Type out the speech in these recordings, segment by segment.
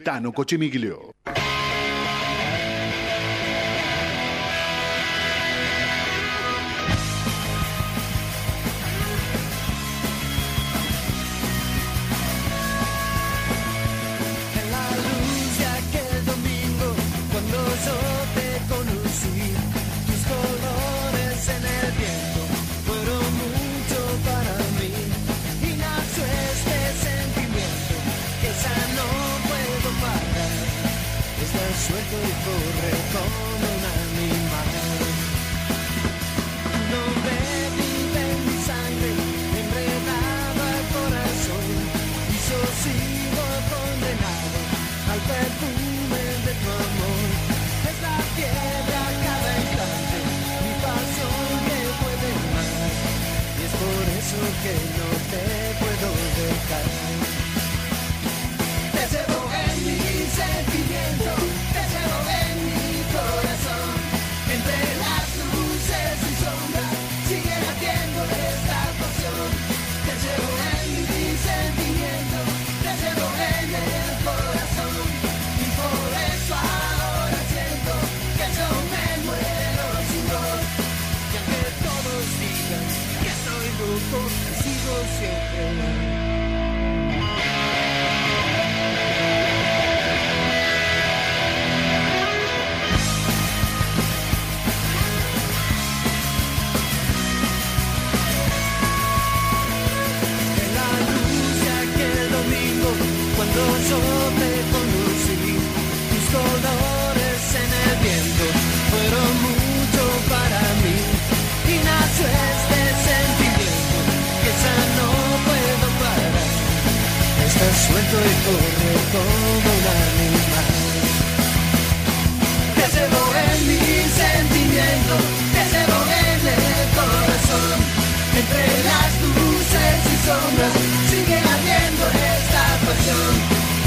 Tano Cochimiglio. Que puede más. Y es por eso que no te puedo dejar. Suelto y corre como un animal. Te llevo en mi sentimiento, te llevo en el corazón. Entre las luces y sombras sigue ardiendo esta pasión.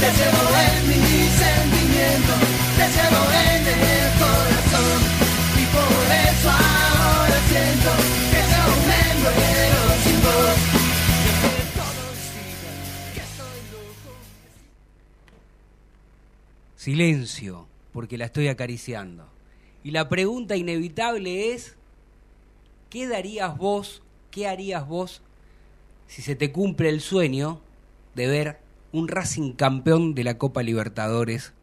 Te llevo en mi sentimiento, te llevo en el Silencio, porque la estoy acariciando. Y la pregunta inevitable es, ¿qué darías vos, qué harías vos si se te cumple el sueño de ver un Racing campeón de la Copa Libertadores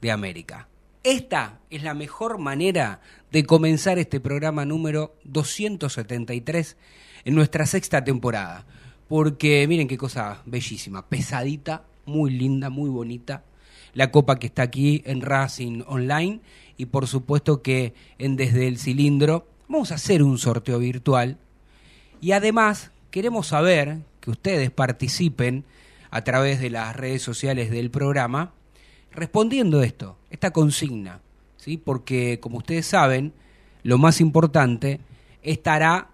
de América? Esta es la mejor manera de comenzar este programa número 273 en nuestra sexta temporada. Porque miren qué cosa bellísima, pesadita, muy linda, muy bonita. La copa que está aquí en Racing Online y por supuesto que en Desde el Cilindro vamos a hacer un sorteo virtual y además queremos saber que ustedes participen a través de las redes sociales del programa respondiendo esto, esta consigna, ¿sí? Porque como ustedes saben, lo más importante estará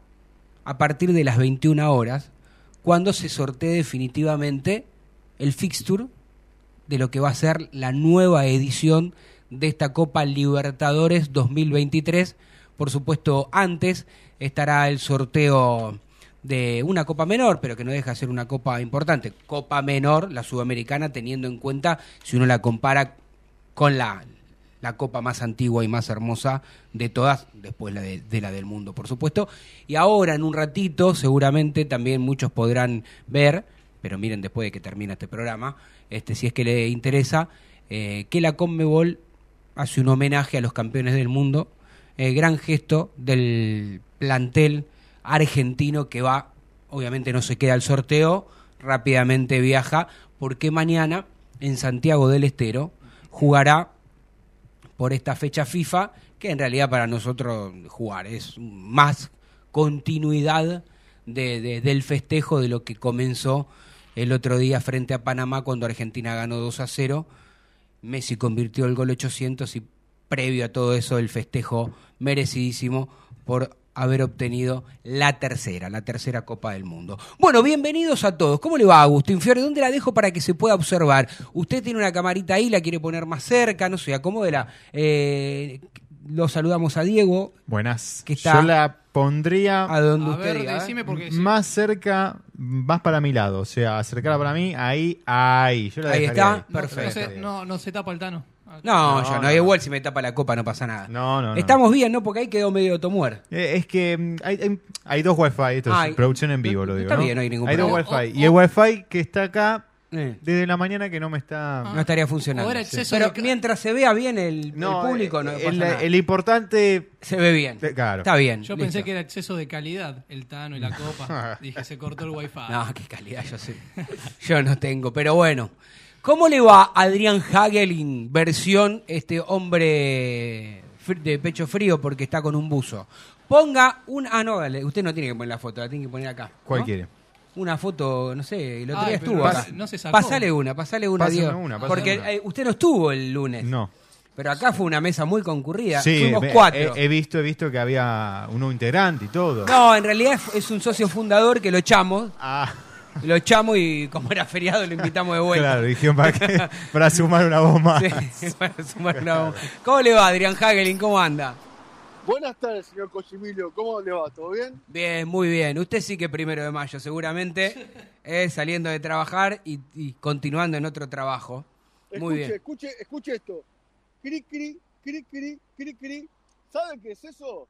a partir de las 21 horas cuando se sortee definitivamente el fixture de lo que va a ser la nueva edición de esta Copa Libertadores 2023. Por supuesto, antes estará el sorteo de una copa menor, pero que no deja de ser una copa importante. Copa menor, la sudamericana, teniendo en cuenta si uno la compara con la, la copa más antigua y más hermosa de todas, después la de, de la del mundo, por supuesto. Y ahora, en un ratito, seguramente también muchos podrán ver, pero miren después de que termine este programa, este, si es que le interesa, eh, que la Conmebol hace un homenaje a los campeones del mundo, eh, gran gesto del plantel argentino que va, obviamente no se queda al sorteo, rápidamente viaja, porque mañana en Santiago del Estero jugará por esta fecha FIFA, que en realidad para nosotros jugar es más continuidad de- del festejo de lo que comenzó el otro día frente a Panamá cuando Argentina ganó 2 a 0. Messi convirtió el gol 800 y previo a todo eso el festejo merecidísimo por haber obtenido la tercera, la tercera Copa del Mundo. Bueno, bienvenidos a todos. ¿Cómo le va, Agustín Fiore? ¿Dónde la dejo para que se pueda observar? Usted tiene una camarita ahí, la quiere poner más cerca, no sé, acomódela. Eh, lo saludamos a Diego, Buenas. Que está- Yo la pondría a donde A usted ver, diga, ¿eh? decime porque sí. más cerca, más para mi lado. O sea, acercarla para mí, ahí, ahí. Yo la Ahí está. ahí. Perfecto. No se, no, no se tapa el Tano. No, No, yo no, no, igual si me tapa la copa no pasa nada. No, no, no. Estamos bien, ¿no? Porque ahí quedó medio tomuer. Eh, es que mm, hay, hay- hay dos wifi, esto es Ay, producción en vivo, lo digo. está ¿no? bien, no hay ningún dos problema. wifi. O- y el wifi que está acá Eh, desde la mañana que no me está. no estaría funcionando. Exceso Pero de mientras se vea bien el, el No, público, eh, no pasa el, nada. el importante. Se ve bien. Claro. Está bien. Yo listo. pensé que era exceso de calidad el Tano y la copa. Dije, se cortó el wifi. No, qué calidad, yo sé. Yo no tengo, pero bueno. ¿Cómo le va a Adrián Hagelin, versión este hombre fr- de pecho frío porque está con un buzo? Ponga un... Ah, no, dale, usted no tiene que poner la foto, la tiene que poner acá. ¿Cuál ¿no? quiere? Una foto, no sé, el otro Ay, día estuvo no acá. se- no se sacó. Pasale una, pasale una, Pásame Diego. una, pásame porque una. eh, usted no estuvo el lunes. No. Pero acá fue una mesa muy concurrida. Sí, Fuimos ve- cuatro. He, he visto, he visto que había un nuevo integrante y todo. No, en realidad es- es un socio fundador que lo echamos. Ah, Lo echamos y como era feriado lo invitamos de vuelta. claro, dijeron para, que- para sumar una voz más. Sí, para sumar una voz. ¿Cómo le va, Adrián Hagelin? ¿Cómo anda? Buenas tardes, señor Cochimilio. ¿Cómo le va? ¿Todo bien? Bien, muy bien. Usted sí que primero de mayo, seguramente, eh, saliendo de trabajar y, y continuando en otro trabajo. Muy escuche, bien. escuche, escuche esto. Cri, cri, cri, cri, cri, cri. ¿Sabe qué es eso?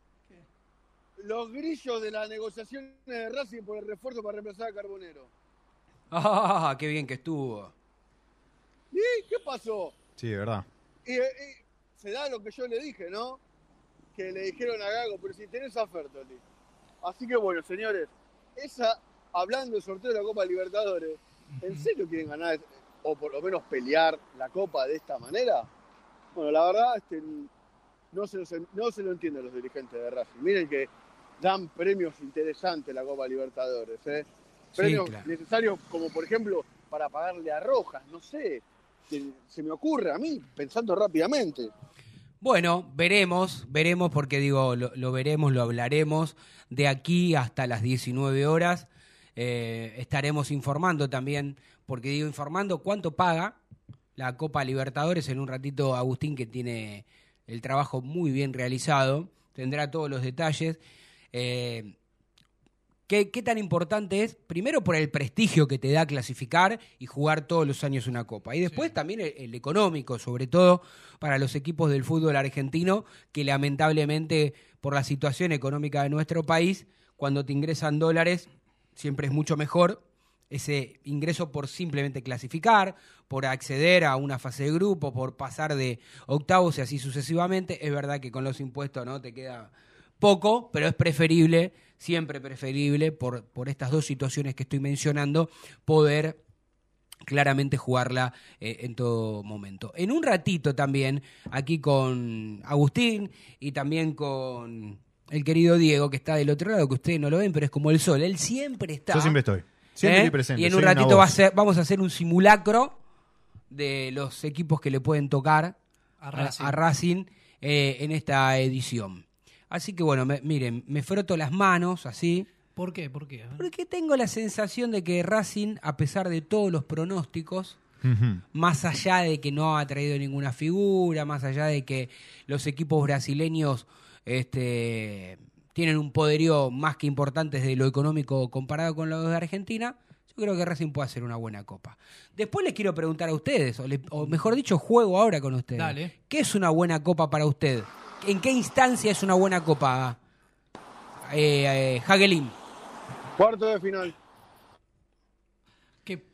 Los grillos de las negociaciones de Racing por el refuerzo para reemplazar a Carbonero. Ah, qué bien que estuvo. ¿Y qué pasó? Sí, de verdad. Y, y se da lo que yo le dije, ¿no? Que le dijeron a Gago, pero si tenés a Fertoli. Así que bueno, señores, esa, hablando del sorteo de la Copa Libertadores, ¿en serio quieren ganar o por lo menos pelear la Copa de esta manera? Bueno, la verdad, este, no, se los- no se lo entienden los dirigentes de Racing. Miren que dan premios interesantes la Copa Libertadores, ¿eh? Sí, Premios claro. necesarios como, por ejemplo, para pagarle a Rojas, no sé. Se, se me ocurre a mí, pensando rápidamente. Bueno, veremos, veremos porque digo, lo, veremos, lo hablaremos de aquí hasta las 19 horas. Eh, estaremos informando también, porque digo informando cuánto paga la Copa Libertadores. En un ratito Agustín, que tiene el trabajo muy bien realizado, tendrá todos los detalles. Eh, ¿Qué, qué tan importante es? Primero por el prestigio que te da clasificar y jugar todos los años una copa. Y después también el, el económico, sobre todo para los equipos del fútbol argentino, que lamentablemente por la situación económica de nuestro país, cuando te ingresan dólares, siempre es mucho mejor ese ingreso por simplemente clasificar, por acceder a una fase de grupo, por pasar de octavos y así sucesivamente. Es verdad que con los impuestos no te queda poco, pero es preferible, siempre preferible, por, por estas dos situaciones que estoy mencionando, poder claramente jugarla eh, en todo momento. En un ratito también, aquí con Agustín y también con el querido Diego, que está del otro lado, que ustedes no lo ven, pero es como el sol, él siempre está. Yo siempre estoy. Siempre ¿eh? estoy presente. Y en un ratito va a ser, vamos a hacer un simulacro de los equipos que le pueden tocar A Racing. a Racing, eh, en esta edición. Así que bueno, me- miren, me froto las manos así, ¿Por qué? ¿Por qué? porque tengo la sensación de que Racing, a pesar de todos los pronósticos, más allá de que no ha traído ninguna figura, más allá de que los equipos brasileños este, tienen un poderío más que importante desde lo económico comparado con los de Argentina, yo creo que Racing puede hacer una buena copa. Después les quiero preguntar a ustedes, o, le- o mejor dicho, juego ahora con ustedes. Dale. ¿Qué es una buena copa para usted? ¿En qué instancia es una buena copa, eh, eh, Hagelin? Cuarto de final. ¿Qué?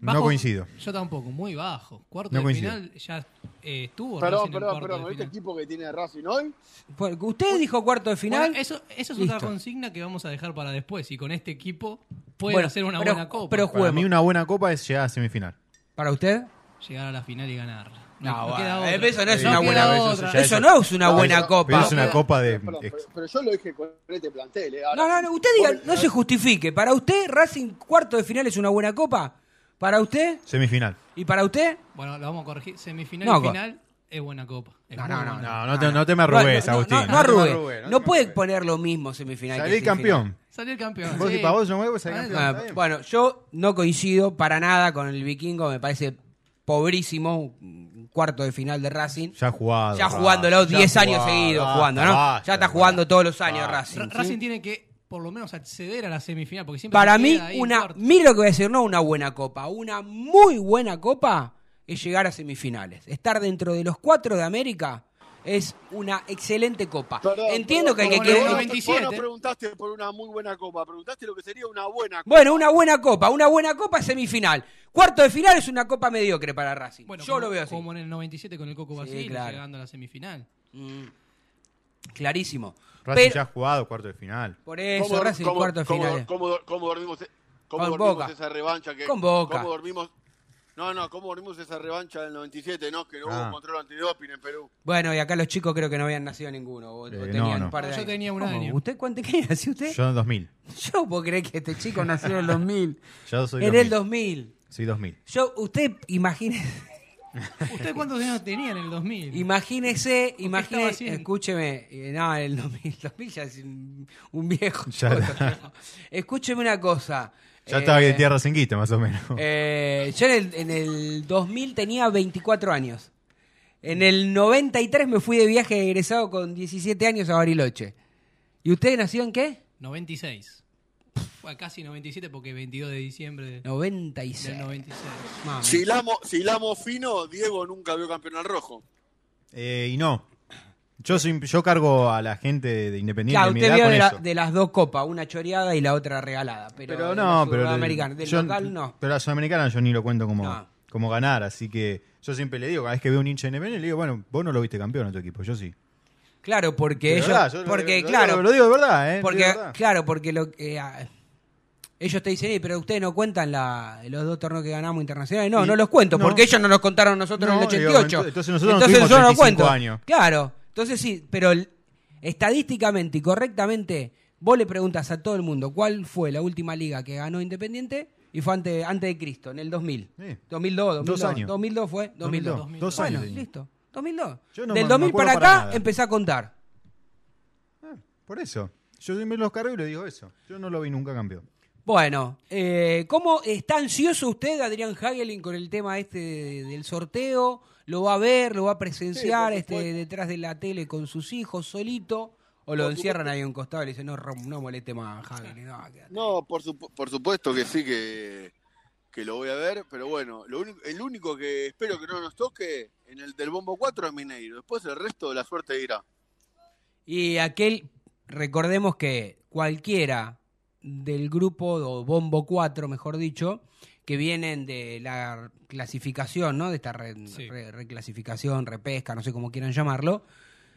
No coincido. Yo tampoco, muy bajo. Cuarto No de coincido. final ya eh, estuvo Perdón, perdón, perdón. Este final. equipo que tiene Racing hoy, Porque Usted dijo cuarto de final. Bueno, eso, eso es Listo. otra consigna que vamos a dejar para después. Y con este equipo puede Bueno, hacer una pero- buena copa. pero- Para mí una buena copa es llegar a semifinal. ¿Para usted? Llegar a la final y ganarla. No, bueno, queda otra. eso no es No una buena eso ya Eso es- no es una No, buena pero- copa. Pero es una copa de. perdón, pero, pero yo lo dije con este plantel. ¿eh? Ahora, No, no, no, usted diga, no se justifique. Para usted, Racing cuarto de final es una buena copa. Para usted Semifinal. y para usted. Bueno, lo vamos a corregir. Semifinal No, y final es buena copa. Es No, no, buena no, copa. No, no te, no te me arrugues, no, no, Agustín. No, no, arrugues, No, te me puede arrugues. poner lo mismo semifinal. semifinal. campeón. Salió el campeón. Vos, sí. Para vos, yo me voy, salí Ah, campeón. Ah, está bien. bueno, yo no coincido para nada con el vikingo. Me parece pobrísimo. Cuarto de final de Racing. Ya jugado. Ya jugándolo ya 10 ha años seguidos jugando, ¿no? basta, ya está basta. jugando todos los años Basta. Racing. Racing tiene que por lo menos acceder a la semifinal, porque siempre Para mí, una, mire lo que voy a decir, no una buena copa, una muy buena copa es llegar a semifinales. Estar dentro de los cuatro de América es una excelente copa. Perdón, Entiendo perdón, que el que en quiere... el vos, 97. vos no preguntaste por una muy buena copa, preguntaste lo que sería una buena copa. Bueno, una buena copa, una buena copa es semifinal. Cuarto de final es una copa mediocre para Racing. Bueno, Yo como, lo veo así. Como en el 97 con el Coco Sí, Basile, claro. llegando a la semifinal. Mm, clarísimo. Racing Pero- ya ha jugado cuarto de final. por eso, ¿Cómo, Racing cómo- cuarto de cómo- final. cómo- cómo dormimos, cómo Con dormimos Boca. esa revancha? Que, Con Boca. ¿Cómo dormimos? No, no, ¿cómo dormimos esa revancha del 97? No, que no Ah. hubo control antidoping en Perú. Bueno, y acá los chicos creo que no habían nacido ninguno. O, o Eh, tenían no, un no. par de yo años. tenía un ¿Cómo? año. ¿Usted cuánto qué nació usted? Yo en 2000. Yo puedo creer que este chico nació en el 2000. Yo soy en 2000. el 2000. Sí, 2000. Yo, usted imagine, ¿Usted cuántos años tenía en el 2000? imagínese, estaba imagínese, haciendo? escúcheme, eh, no, en el 2000, 2000 ya es un, un viejo. Ya choto. ¿no? Escúcheme una cosa. Ya eh, estaba en tierra cinquita, más o menos. eh, yo en el, en el 2000 tenía 24 años. En el 93 me fui de viaje egresado con 17 años a Bariloche. ¿Y usted nació en qué? 96. Bueno, casi 97 porque 22 de diciembre de- 96. del 96. Mami. Si hilamos, si hilamos fino, Diego nunca vio campeón al rojo. Eh, y no. Yo, soy- yo cargo a la gente de Independiente Claro, de mi usted edad vio con de, la- eso. de las dos copas, una choreada y la otra regalada. Pero, Pero no, pero. sudamericana. Del yo- local no. Pero la Sudamericana yo ni lo cuento como, No. como ganar, así que yo siempre le digo, cada vez que veo un hincha de Independiente, le digo, bueno, vos no lo viste campeón a tu equipo, yo sí. Claro, porque ellos. verdad, yo porque, lo, claro. Lo, lo digo de verdad, ¿eh? porque, verdad. claro, porque lo que. ah, ellos te dicen, "Eh, pero ustedes no cuentan la, los dos torneos que ganamos internacionales. No, Y- no los cuento, no. porque ellos no nos contaron nosotros en el digo, 88. entonces nosotros no tuvimos 35 cuento. años. Claro, entonces sí, pero estadísticamente y correctamente, vos le preguntas a todo el mundo cuál fue la última liga que ganó Independiente y fue antes, antes de Cristo, en el 2000. Sí. 2002, 2002. Dos años. 2002 fue, 2002. 2002, dos bueno, años tenía. listo. 2002. Yo no Del me- me 2000 acuerdo para para acá nada. empecé a contar. Ah, por eso. Yo siempre los cargo y le digo eso. Yo no lo vi nunca campeón. Bueno, eh, ¿cómo está ansioso usted, Adrián Hagelin, con el tema este de- del sorteo? ¿Lo va a ver, lo va a presenciar Sí, este, detrás de la tele con sus hijos, solito? ¿O lo Por encierran ahí a un costado y le dicen, no, no moleste más, Hagelin? No, quédate"? No, por, supu- por supuesto que sí que, que lo voy a ver, pero bueno, lo el único que espero que no nos toque en el del Bombo 4 es Mineiro. Después el resto de la suerte irá. Y aquel, recordemos que cualquiera del grupo, o Bombo 4, mejor dicho, que vienen de la clasificación, ¿no? De esta re- Sí. re- reclasificación, repesca, no sé cómo quieran llamarlo.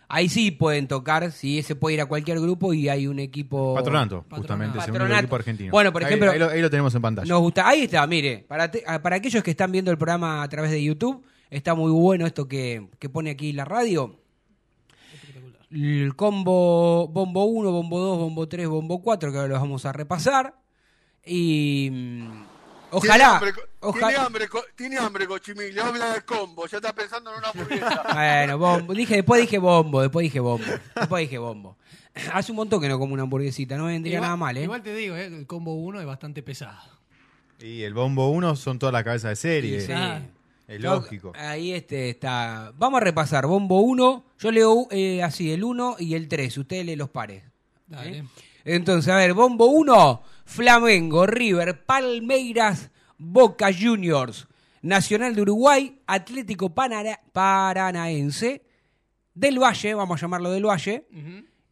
Ahí sí pueden tocar, sí, ese puede ir a cualquier grupo y hay un equipo... Patronato, Patronato. justamente, es el único Patronato. equipo argentino. Bueno, por ejemplo- Ahí, lo, ahí lo tenemos en pantalla. Nos gusta. Ahí está, mire. Para, te- ah, para aquellos que están viendo el programa a través de YouTube, está muy bueno esto que, que pone aquí la radio. El combo Bombo 1, Bombo 2, Bombo 3, Bombo 4, que ahora los vamos a repasar. Y. mm, Tiene Ojalá. hambre, ojalá tiene hambre, tiene hambre Cochimil, habla de combo, ya está pensando en una hamburguesa. Bueno, bombo. Dije, después dije bombo, después dije bombo. Después dije bombo. Hace un montón que no como una hamburguesita, no vendría Igual- nada mal, ¿eh? Igual te digo, ¿eh? el combo 1 es bastante pesado. Y el bombo 1 son todas las cabezas de serie. Sí. Ah. Es Yo- lógico. Ahí este está. Vamos a repasar. Bombo 1. Yo leo eh, así el 1 y el 3. Usted lee los pares. Dale. ¿Eh? Entonces, a ver, Bombo 1. Flamengo, River, Palmeiras, Boca Juniors, Nacional de Uruguay, Atlético Panara- Paranaense, Del Valle, vamos a llamarlo Del Valle,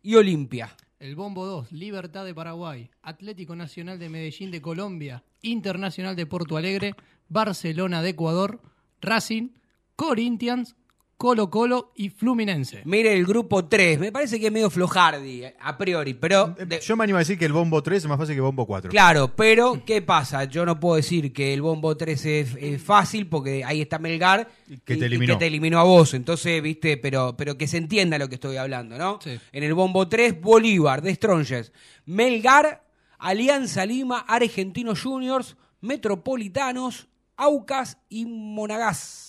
y Olimpia. El Bombo 2, Libertad de Paraguay, Atlético Nacional de Medellín de Colombia, Internacional de Porto Alegre, Barcelona de Ecuador, Racing, Corinthians, Colo Colo y Fluminense. Mire el grupo 3. Me parece que es medio flojardi, eh, a priori, pero. Eh, de- Yo me animo a decir que el bombo 3 es más fácil que bombo 4. Claro, pero ¿qué pasa? Yo no puedo decir que el bombo 3 es, es fácil porque ahí está Melgar que te eliminó. que te eliminó a vos. Entonces, viste, pero, pero que se entienda lo que estoy hablando, ¿no? Sí. En el bombo 3, Bolívar, de Strongest, Melgar, Alianza Lima, Argentinos Juniors, Metropolitanos, Aucas y Monagas.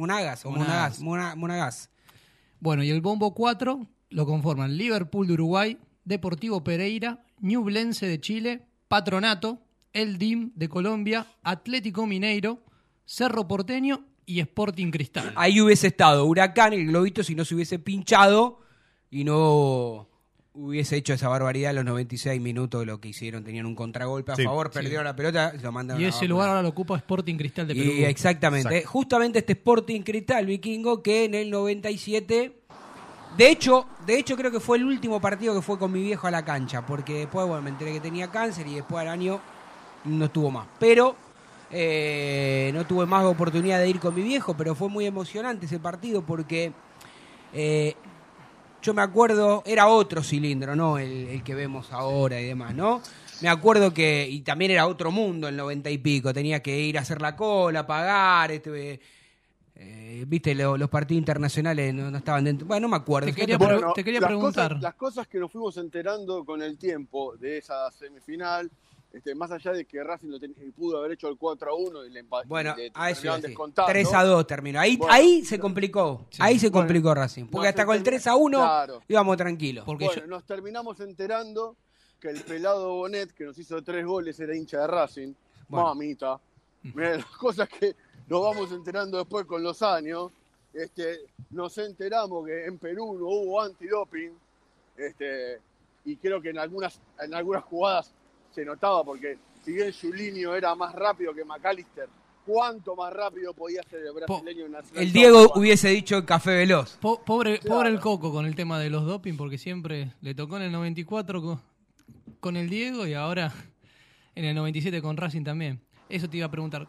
Monagas o Monagas. Monagas. Mona- Monagas. Bueno, y el Bombo 4 lo conforman Liverpool de Uruguay, Deportivo Pereira, Ñublense de Chile, Patronato, El DIM de Colombia, Atlético Mineiro, Cerro Porteño y Sporting Cristal. Ahí hubiese estado Huracán, el globito, si no se hubiese pinchado y no hubiese hecho esa barbaridad en los 96 minutos lo que hicieron. Tenían un contragolpe a Sí, favor, perdieron la pelota, lo mandaron Y a ese abajo. lugar ahora lo ocupa Sporting Cristal de Perú. Y exactamente, Exacto. justamente este Sporting Cristal vikingo que en el 97 de hecho, de hecho creo que fue el último partido que fue con mi viejo a la cancha, porque después bueno, me enteré que tenía cáncer y después al año no estuvo más. Pero eh, no tuve más oportunidad de ir con mi viejo, pero fue muy emocionante ese partido porque eh, yo me acuerdo, era otro cilindro, ¿no? El, el que vemos ahora y demás, ¿no? Me acuerdo que, y también era otro mundo el noventa y pico, tenía que ir a hacer la cola, pagar, este, eh, viste, lo- los partidos internacionales no, no estaban dentro. Bueno, no me acuerdo. Te quería pre- te quería las preguntar. Cosas, las cosas que nos fuimos enterando con el tiempo de esa semifinal, este, más allá de que Racing lo ten- pudo haber hecho el 4 a 1 y le empa- Bueno, y le a eso descontando. 3 a 2 terminó. Ahí, Bueno, ahí se complicó. Ahí se Bueno, complicó Racing. Porque hasta con el enten- 3 a 1 Claro. íbamos tranquilos. Porque Bueno, yo- nos terminamos enterando que el pelado Bonet, que nos hizo tres goles, era hincha de Racing. Bueno. Mamita. Mirá, las cosas que nos vamos enterando después con los años. Este, nos enteramos que en Perú no hubo antidoping. Este, y creo que en algunas, en algunas jugadas se notaba, porque si bien Julinho era más rápido que McAllister, ¿cuánto más rápido podía ser el brasileño en Nacional? El Diego hubiese dicho café veloz. Po- pobre, Claro. pobre el Coco con el tema de los doping, porque siempre le tocó en el 94 con, con el Diego y ahora en el 97 con Racing también. Eso te iba a preguntar.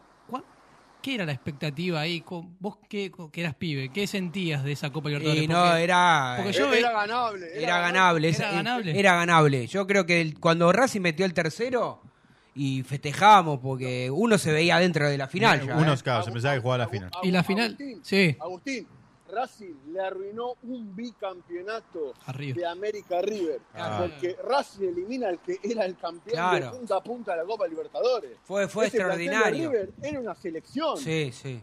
¿Cuál- ¿Qué era la expectativa ahí? ¿Vos qué, que eras pibe? ¿Qué sentías de esa Copa Libertadores? Y no, Porque- era. porque Era, yo ve- era ganable. Era ganable, Era ganable. Era ganable. Yo creo que el- cuando Racing metió el tercero y festejábamos porque uno se veía dentro de la final. ya, Unos ¿eh? cabos, se pensaba que jugaba la final. ¿Y la final? Agustín, Sí. Agustín, Racing le arruinó un bicampeonato de América a River. Ah. Porque Racing elimina al que era el campeón Claro. de punta a punta de la Copa Libertadores. Fue, fue Ese extraordinario. River era una selección. Sí, sí.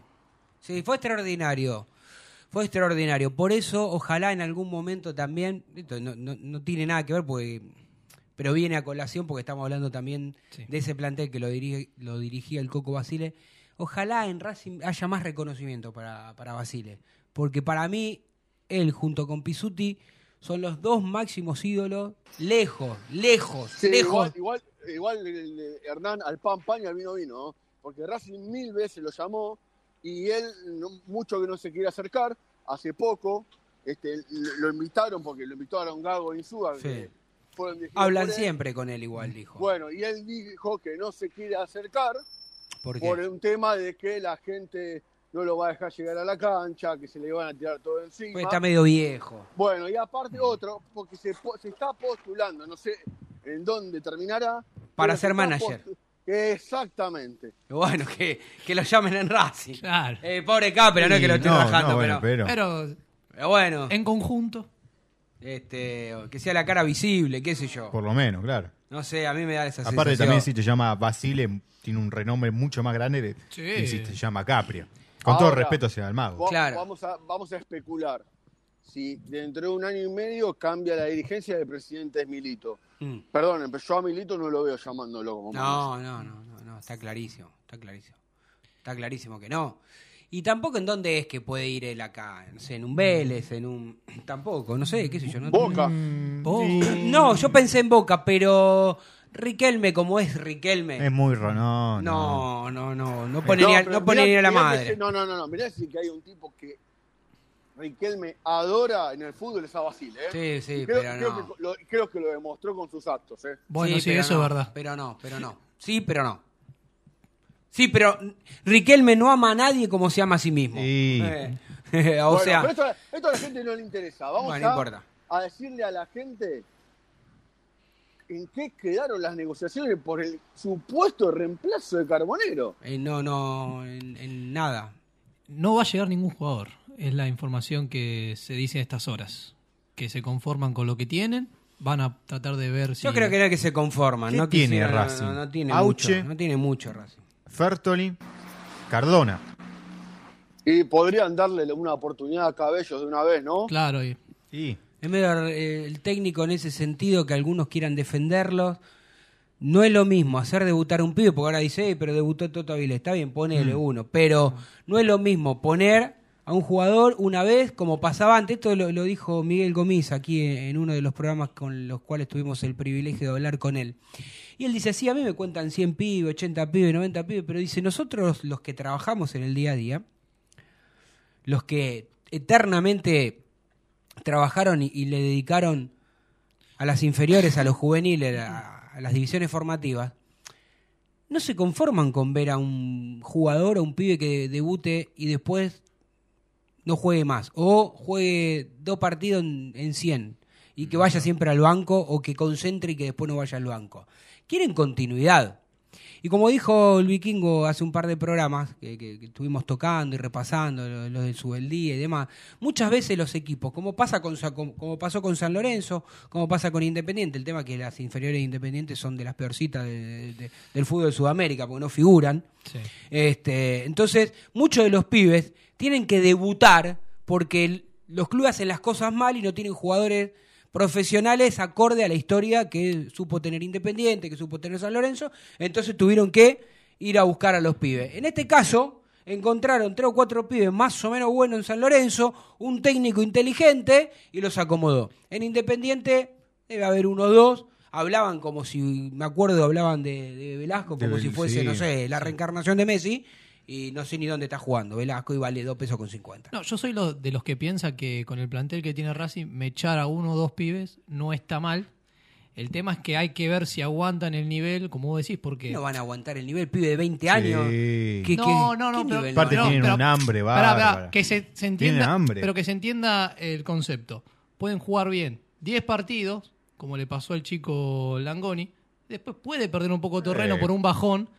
Sí, fue extraordinario. Fue extraordinario. Por eso, ojalá en algún momento también, esto no, no- no tiene nada que ver, porque, pero viene a colación porque estamos hablando también Sí. de ese plantel que lo, dirige, lo dirigía el Coco Basile. Ojalá en Racing haya más reconocimiento para, para Basile. Porque para mí, él junto con Pisuti son los dos máximos ídolos, lejos, lejos, Sí, lejos. igual, igual, Hernán al pan pan y al vino vino, ¿no? porque Racing mil veces lo llamó y él, mucho que no se quiere acercar, hace poco este, lo, invitaron, porque lo invitaron Gago y Insúa, Sí. Hablan siempre con él igual, dijo. Bueno, y él dijo que no se quiere acercar por un tema de que la gente no lo va a dejar llegar a la cancha, que se le van a tirar todo encima. Está medio viejo. Bueno, y aparte otro, porque se, se está postulando, no sé en dónde terminará. Para se ser manager. Exactamente. Bueno, que, que lo llamen en Racing. Claro. Eh, pobre Capra, no es que lo Sí, esté no, rajando, no, bueno, pero, pero, bueno, en conjunto. este, que sea la cara visible, qué sé yo. por lo menos, claro. No sé, a mí me da esa Aparte sensación. también si te llama Basile, tiene un renombre mucho más grande de- Sí. que si te llama Capria. Con todo respeto hacia el mago. Va- Claro. Vamos, a, vamos a especular. Si dentro de un año y medio cambia la dirigencia del presidente es Milito. Mm. Perdón, pero yo a Milito no lo veo llamándolo como No, no, no, no, no, está clarísimo, está clarísimo. Está clarísimo que no. Y tampoco en dónde es que puede ir él acá, no sé, en un Vélez, en un... Tampoco, no sé, qué sé yo. No, Boca. Mm, sí. no yo pensé en Boca, pero Riquelme, como es Riquelme... Es muy. No, No, no. no, no, no pone, ni, a, no pone mirá- ni a la madre. no, no, no, no. Mirá si que hay un tipo que Riquelme adora en el fútbol es a Basile. ¿eh? Sí, sí, creo, pero creo no. que lo, creo que lo demostró con sus actos. ¿eh? Bueno, sí, eso no, es verdad. Pero no, pero no. Sí, pero no. Sí, pero Riquelme no ama a nadie como se ama a sí mismo. Sí. Eh, o Bueno, sea, pero esto, esto a la gente no le interesa. Vamos Bueno, no a, importa. a decirle a la gente en qué quedaron las negociaciones por el supuesto reemplazo de Carbonero. eh, no, no, en, en nada. No va a llegar ningún jugador. Es la información que se dice a estas horas. Que se conforman con lo que tienen. Van a tratar de ver si. Yo creo que era que se conforman. ¿Qué no tiene quisiera- no, Racing? No, no tiene Auche. mucho. No tiene mucho Racing. Fertoli, Cardona. Y podrían darle una oportunidad a Cabellos de una vez, ¿no? Claro, y Y Es medio eh, el técnico en ese sentido que algunos quieran defenderlos. no es lo mismo hacer debutar un pibe, porque ahora dice, "Ey, pero debutó Toto Avilés, está bien, ponele uno, pero no es lo mismo poner a un jugador una vez, como pasaba antes, esto lo, lo dijo Miguel Gomis aquí en, en uno de los programas con los cuales tuvimos el privilegio de hablar con él. Y él dice, sí, a mí me cuentan 100 pibes, 80 pibes, 90 pibes, pero dice, nosotros los que trabajamos en el día a día, los que eternamente trabajaron y, y le dedicaron a las inferiores, a los juveniles, a, a las divisiones formativas, no se conforman con ver a un jugador o un pibe que debute y después no juegue más. O juegue dos partidos en, en 100 y que vaya siempre al banco o que concentre y que después no vaya al banco. Quieren continuidad. Y como dijo el vikingo hace un par de programas que, que- que estuvimos tocando y repasando lo, lo del subeldía y demás, muchas veces los equipos, como pasa con como, como pasó con San Lorenzo, como pasa con Independiente, el tema es que las inferiores de Independiente son de las peorcitas de- de- del fútbol de Sudamérica, porque no figuran. Sí. Este, entonces, muchos de los pibes tienen que debutar porque el- los clubes hacen las cosas mal y no tienen jugadores profesionales acorde a la historia que supo tener Independiente, que supo tener San Lorenzo, entonces tuvieron que ir a buscar a los pibes. En este caso, encontraron tres o cuatro pibes más o menos buenos en San Lorenzo, un técnico inteligente y los acomodó. En Independiente debe haber uno o dos. Hablaban como si, me acuerdo, hablaban de, de Velasco como si fuese, sí, no sé, la reencarnación de Messi y no sé ni dónde está jugando. Velasco y vale dos pesos con 50. No, yo soy lo, de los que piensa que con el plantel que tiene Racing, me echar a uno o dos pibes no está mal. El tema es que hay que ver si aguantan el nivel, como vos decís, porque... No van a aguantar el nivel, pibe de 20 años. ¿Qué- no, qué- no, no, pero? Aparte tienen pero- un hambre bárbara. que se, se Tienen entienda, hambre. pero que se entienda el concepto. Pueden jugar bien 10 partidos, como le pasó al chico Langoni, después puede perder un poco de terreno Eh. por un bajón.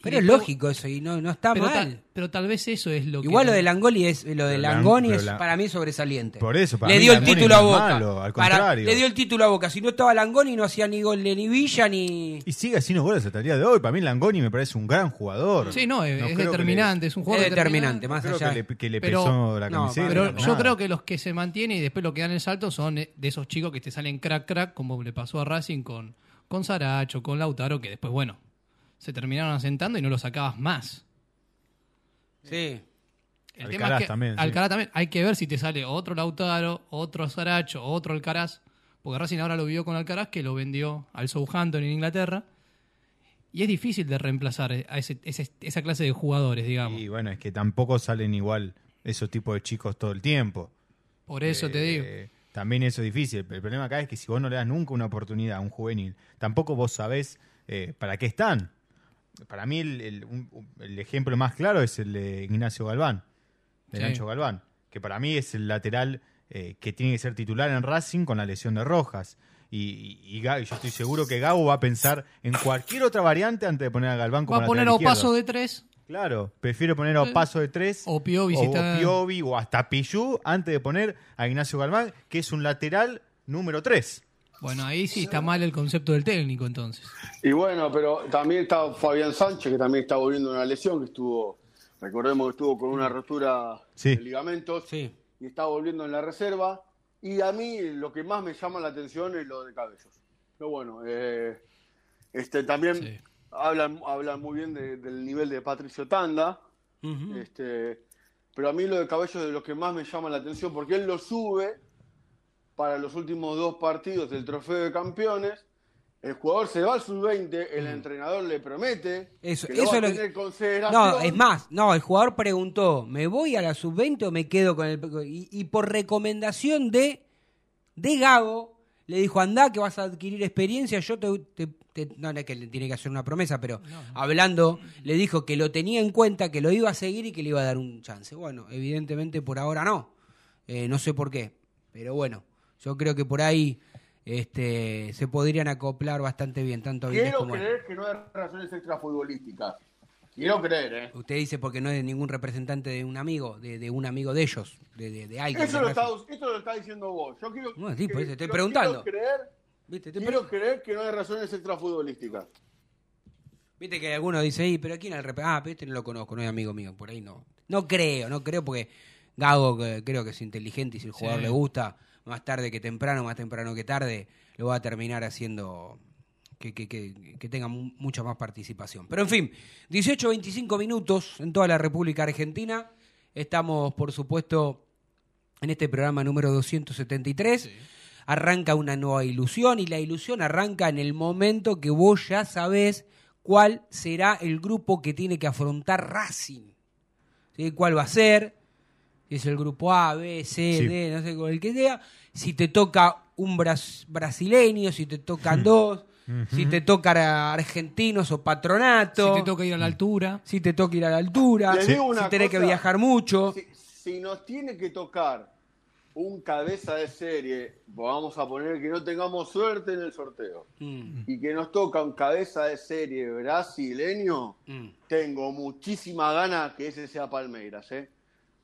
Pero es después- lógico eso y no, no está pero, mal. tal, pero tal vez eso es lo que... Igual lo de Langoni es lo de Langoni es la- para mí sobresaliente. Por eso, para le mí dio el Langoni título a no Boca. malo, al Para- contrario. le dio el título a Boca. Si no estaba Langoni no hacía ni gol de ni Villa ni Y sigue haciendo goles hasta el día de hoy. Para mí Langoni me parece un gran jugador. Sí, no, es, determinante, le- es un jugador es determinante, más creo allá. que le, que le Pero- pesó la no, camiseta. Pero no, yo nada. creo que los que se mantienen y después lo que dan el salto son eh, de esos chicos que te salen crack crack, como le pasó a Racing con, con Saracho, con Lautaro, que después, bueno, se terminaron asentando y no lo sacabas más. Sí. El Alcaraz tema es que también, sí. Alcaraz también, hay que ver si te sale otro Lautaro, otro Saracho, otro Alcaraz, porque Racing ahora lo vio con Alcaraz, que lo vendió al Southampton en Inglaterra, y es difícil de reemplazar a ese- ese- esa clase de jugadores, digamos. Y bueno, es que tampoco salen igual esos tipos de chicos todo el tiempo. Por eso te digo. Eh, También eso es difícil. El problema acá es que si vos no le das nunca una oportunidad a un juvenil, tampoco vos sabés eh, para qué están. Para mí el, el- un- un- el ejemplo más claro es el de Ignacio Galván, de Sí. Nacho Galván, que para mí es el lateral eh, que tiene que ser titular en Racing con la lesión de Rojas. Y, yo estoy seguro que Gabo va a pensar en cualquier otra variante antes de poner a Galván como Va a poner lateral a izquierdo. paso de tres Claro, prefiero poner a Sí. paso de tres o Piovi si o, o Piovi o hasta Pillú antes de poner a Ignacio Galván, que es un lateral número 3. Bueno, ahí sí está mal el concepto del técnico, entonces. Y bueno, pero también está Fabián Sánchez, que también está volviendo una lesión, que estuvo, recordemos que estuvo con una rotura Sí. de ligamentos Sí. y está volviendo en la reserva. Y a mí lo que más me llama la atención es lo de Cabellos. Pero bueno, eh, este, también Sí. hablan, hablan muy bien de- del nivel de Patricio Tanda. Este, pero a mí lo de Cabello es de lo que más me llama la atención, porque él lo sube para los últimos dos partidos del Trofeo de Campeones. El jugador se va al sub-20, el entrenador le promete Eso- que lo eso va a lo tener que- consideración. No, es más, no, el jugador preguntó, ¿me voy a la sub-20 o me quedo con el... Y, y por recomendación de, de Gago, le dijo, andá que vas a adquirir experiencia, yo te... te- te-". no, no es que le tiene que hacer una promesa, pero hablando, le dijo que lo tenía en cuenta, que lo iba a seguir y que le iba a dar un chance. Bueno, evidentemente por ahora no. Eh, no sé por qué, pero bueno, yo creo que por ahí este, se podrían acoplar bastante bien, tanto Avilés Quiero él. creer que no hay razones extrafutbolísticas. Quiero creer, ¿eh? Usted dice porque no es ningún representante de un amigo, de, de un amigo de ellos, de, de, de alguien. Eso lo, está, esto lo está diciendo vos. Yo quiero, No, sí, por eso estoy quiero- preguntando. Quiero creer, quiero pre- creer que no hay razones extrafutbolísticas. Viste que alguno dice, "Ey, pero ¿quién es el representante? Ah, pero este no lo conozco, no es amigo mío, por ahí no. No creo, no creo porque Gago que creo que es inteligente y si el jugador Sí. le gusta, más tarde que temprano, más temprano que tarde, lo va a terminar haciendo que, que- que- que tenga mu- mucha más participación. Pero en fin, 18-25 minutos en toda la República Argentina. Estamos, por supuesto, en este programa número 273. Arranca una nueva ilusión y la ilusión arranca en el momento que vos ya sabés cuál será el grupo que tiene que afrontar Racing. ¿Sí? ¿Cuál va a ser? Si es el grupo A, B, C, Sí. D, no sé cuál el que sea. Si te toca un bras- brasileño, si te tocan dos, si te tocan a argentinos o patronato, Si te toca ir a la altura. si te toca ir a la altura, si, tenés que viajar mucho. Si, si nos tiene que tocar un cabeza de serie, vamos a poner que no tengamos suerte en el sorteo, Mm, y que nos toca un cabeza de serie brasileño, mm. tengo muchísima gana que ese sea Palmeiras, ¿eh?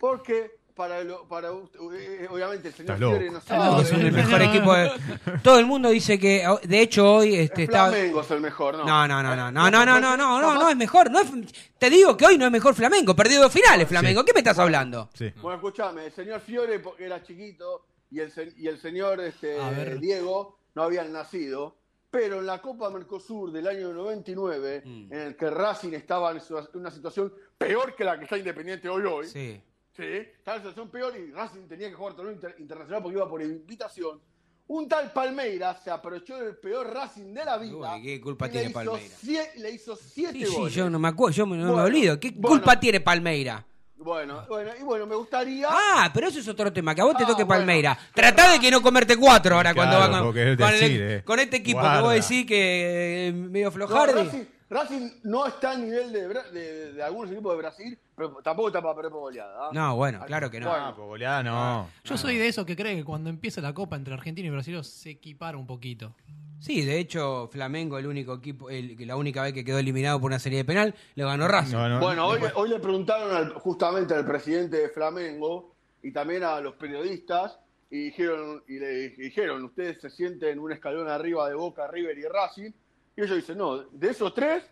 Porque para, lo- para eh, obviamente el señor. Fiore no sabe. Es el mejor equipo de... Todo el mundo dice que, de hecho, hoy este, está... Flamengo es el mejor, ¿no? No, no, no, no, no, no, no, no, no, no, no es mejor. No es... Te digo que hoy no es mejor Flamengo. Perdió dos finales Flamengo. ¿Qué me estás hablando? Sí. Bueno, escúchame, el señor Fiore porque era chiquito y el, y el señor este. Diego no habían nacido, pero en la Copa Mercosur del año 99, Mm. en el que Racing estaba en una situación peor que la que está Independiente hoy hoy, Sí. ¿Sí? estaba en situación peor y Racing tenía que jugar torneo inter- internacional porque iba por invitación. Un tal Palmeiras se aprovechó del peor Racing de la vida. Uy, ¿qué culpa y tiene le hizo Palmeiras? le hizo siete Sí, sí, goles. yo no me acuerdo, yo me- no me Bueno, olvido. ¿Qué bueno. culpa tiene Palmeira? Bueno, bueno, y bueno, me gustaría... Ah, pero eso es otro tema, que a vos te Ah, toque bueno. Palmeira. Tratá de que no comerte cuatro ahora cuando va con, el- eh. con este equipo que Guarda. vos decís que eh, medio No, flojardi. Racing, Racing no está a nivel de, Bra- de, de algunos equipos de Brasil, pero tampoco está para perder por goleada. ¿ah? No, bueno, claro que no. Bueno. Ah, pues goleada no. Yo soy de esos que creen que cuando empieza la copa entre Argentina y Brasil se equipara un poquito. Sí, de hecho, Flamengo, el único equipo, el, que la única vez que quedó eliminado por una serie de penal, le ganó Racing. No, no. Bueno, hoy, hoy le preguntaron al- justamente al presidente de Flamengo y también a los periodistas y dijeron, y le dijeron, ustedes se sienten un escalón arriba de Boca, River y Racing. Y ellos dicen, no, de esos tres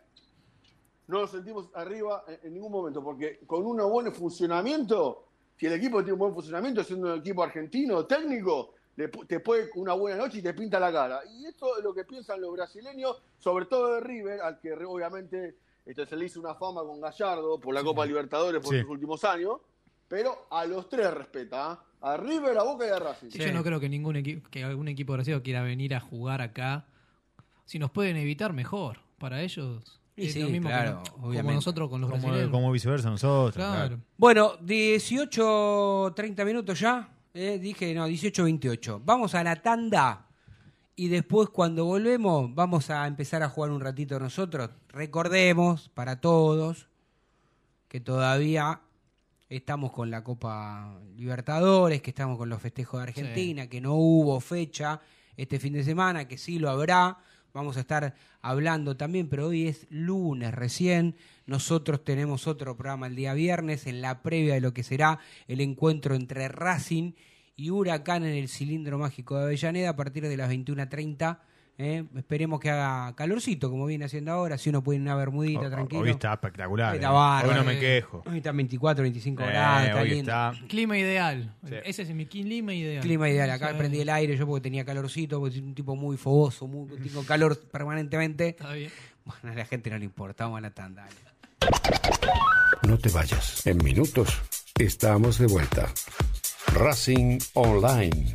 no nos sentimos arriba en, en ningún momento, porque con un buen funcionamiento, si el equipo tiene un buen funcionamiento, siendo un equipo argentino, técnico, le te puede una buena noche y te pinta la cara. Y esto es lo que piensan los brasileños, sobre todo de River, al que obviamente este, se le hizo una fama con Gallardo por la Copa Libertadores por Sí. sus últimos años, pero a los tres respeta, ¿ah? a River, a Boca y a Racing. Sí, Yo no creo que ningún equipo, que algún equipo brasileño quiera venir a jugar acá. Si nos pueden evitar, mejor. Para ellos Y es sí, lo mismo que claro, como nosotros con los Como, brasileños. como viceversa nosotros. claro. claro. Bueno, 18, 30 minutos ya. eh, dije, no, 18, 28. Vamos a la tanda. Y después, cuando volvemos, vamos a empezar a jugar un ratito nosotros. Recordemos, para todos, que todavía estamos con la Copa Libertadores, que estamos con los festejos de Argentina, que no hubo fecha este fin de semana, que sí lo habrá. Vamos a estar hablando también, pero hoy es lunes recién. Nosotros tenemos otro programa el día viernes en la previa de lo que será el encuentro entre Racing y Huracán en el cilindro mágico de Avellaneda a partir de las 21.30. ¿eh? Esperemos que haga calorcito, como viene haciendo ahora. Si uno puede ir una bermudita, Hoy- tranquilo. Hoy está espectacular. Hoy está eh. Hoy no me eh. quejo. Hoy está 24, 25 Eh, grados, está hoy lindo. está. Clima ideal. Sí. Ese es mi clima ideal. Clima ideal. Acá Sí. prendí el aire yo porque tenía calorcito, porque soy un tipo muy fogoso, muy, tengo calor permanentemente. Está bien. Bueno, a la gente no le importa, vamos a la tanda. dale. No te vayas. En minutos estamos de vuelta. Racing Online.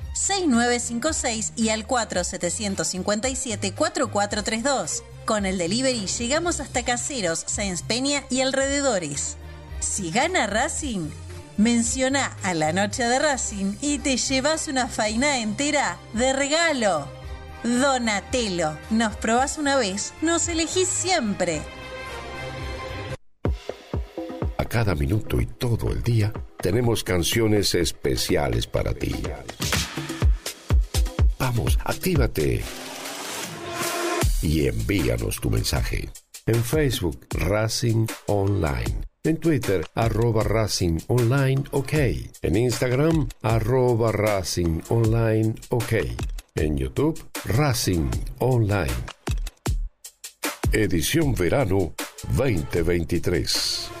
6956 y al 4757 4432. Con el delivery llegamos hasta Caseros, Sáenz Peña y alrededores. Si gana Racing, menciona a la noche de Racing y te llevas una faina entera de regalo. Donatello, nos probás una vez, nos elegís siempre. A cada minuto y todo el día tenemos canciones especiales para ti. Vamos, actívate y envíanos tu mensaje. En Facebook, Racing Online. En Twitter, arroba Racing Online OK. En Instagram, arroba Racing Online OK. En YouTube, Racing Online. Edición Verano 2023.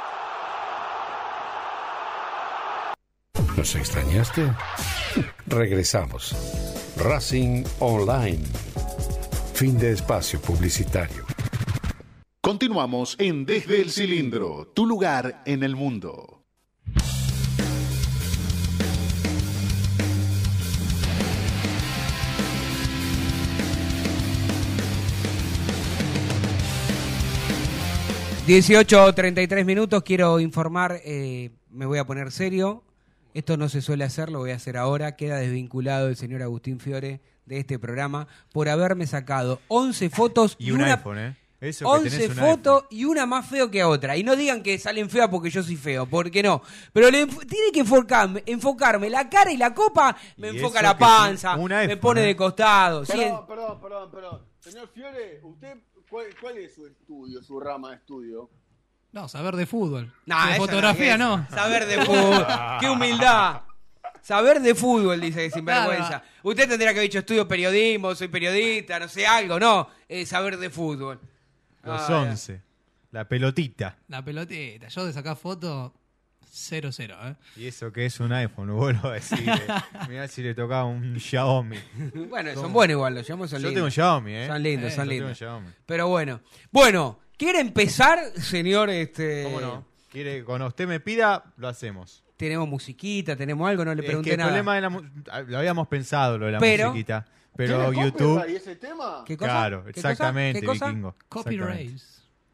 ¿Nos extrañaste? Regresamos. Racing Online. Fin de espacio publicitario. Continuamos en Desde el Cilindro, tu lugar en el mundo. Dieciocho treinta y tres minutos, quiero informar, eh, me voy a poner serio, esto no se suele hacer, lo voy a hacer ahora, queda desvinculado el señor Agustín Fiore de este programa por haberme sacado 11 fotos Y un una, iPhone, ¿eh? Eso que 11 tenés un fotos y una más feo que otra. Y no digan que salen feas porque yo soy feo, porque no. Pero le enf- tiene que enfocarme, enfocarme la cara y la copa, me enfoca la panza, me pone ¿eh? de costado. sí, Perdón, perdón, perdón, perdón. Señor Fiore, ¿usted cuál, cuál es su estudio, su rama de estudio? No, saber de fútbol. Nah, de fotografía no. Saber de fútbol. ¡Qué humildad! Saber de fútbol, dice que sinvergüenza. Claro. Usted tendría que haber dicho estudio periodismo, soy periodista, no sé, algo, no. Eh, saber de fútbol. Los Ah, 11. La pelotita. La pelotita. Yo de sacar foto, 0-0, ¿eh? Y eso que es un iPhone, vuelvo a decirle. Mirá si le tocaba un Xiaomi. Bueno, son buenos igual, los llamamos son Yo lindos. tengo un Xiaomi, ¿eh? Son lindos, Eh, son lindos. Xiaomi. Pero bueno. Bueno, ¿quiere empezar, señor? Este, ¿Cómo no? Quiere que cuando usted me pida, lo hacemos. Tenemos musiquita, tenemos algo, no le Es pregunté que el nada. problema de la mu- ah, lo habíamos pensado lo de la Pero- musiquita, pero ¿Tiene YouTube, copyright ese tema? ¿Qué cosa? claro, ¿Qué cosa? exactamente, ¿Qué cosa? vikingo. Copyright.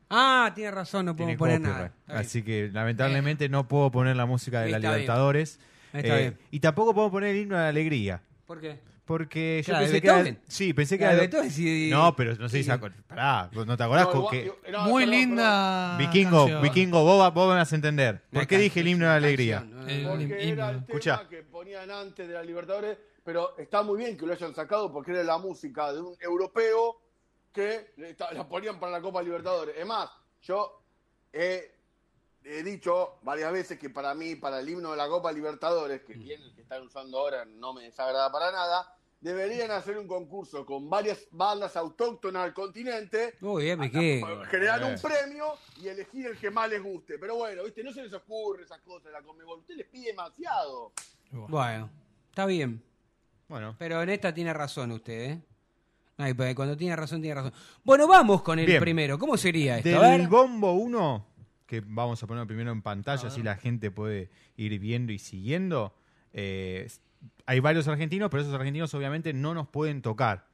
Ah, tiene razón, no Tiene podemos poner copyright. nada. Está bien. Así que lamentablemente no puedo poner la música de la Está bien. Libertadores. Está Eh, bien. y tampoco puedo poner el himno de la alegría. ¿Por qué? Porque yo Claro, pensé de que. Beethoven. Sí, pensé que La era. de Beethoven, sí. No, pero no sé si Sí. Pará, ¿vos ¿no te acordás? No, que- no, Muy perdón, linda. Vikingo, canción. Vikingo, vos, vos me vas a entender. ¿Por qué dije el himno de la alegría? El- Porque himno. era el tema Escuchá. que ponían antes de la Libertadores, pero está muy bien que lo hayan sacado porque era la música de un europeo que la ponían para la Copa Libertadores. Es más, yo he, he dicho varias veces que para mí, para el himno de la Copa Libertadores, que bien el que están usando ahora no me desagrada para nada, deberían hacer un concurso con varias bandas autóctonas del continente Muy bien, Vicky. generar un premio y elegir el que más les guste. Pero bueno, viste, no se les ocurre esas cosas la Conmebol. Usted les pide demasiado. Bueno, está bien. Bueno, Pero en esta tiene razón usted, ¿eh? Ay, pues, cuando tiene razón, tiene razón. Bueno, vamos con el Bien. primero. ¿Cómo sería esto? A Del ver. bombo 1, que vamos a poner primero en pantalla, así la gente puede ir viendo y siguiendo. eh, hay varios argentinos, pero esos argentinos obviamente no nos pueden tocar.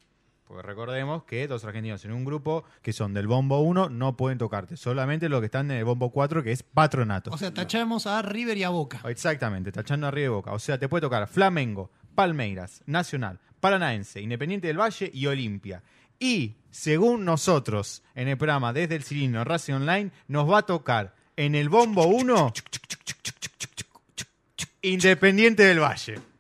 Porque recordemos que dos argentinos en un grupo que son del bombo 1 no pueden tocarte. Solamente los que están en el bombo 4, que es patronato. O sea, tachamos a River y a Boca. Exactamente, tachando arriba de boca. O sea, te puede tocar Flamengo, Palmeiras, Nacional, Paranaense, Independiente del Valle y Olimpia. Y, según nosotros, en el programa Desde el Cilindro en Racing Online, nos va a tocar en el bombo 1 Independiente del Valle.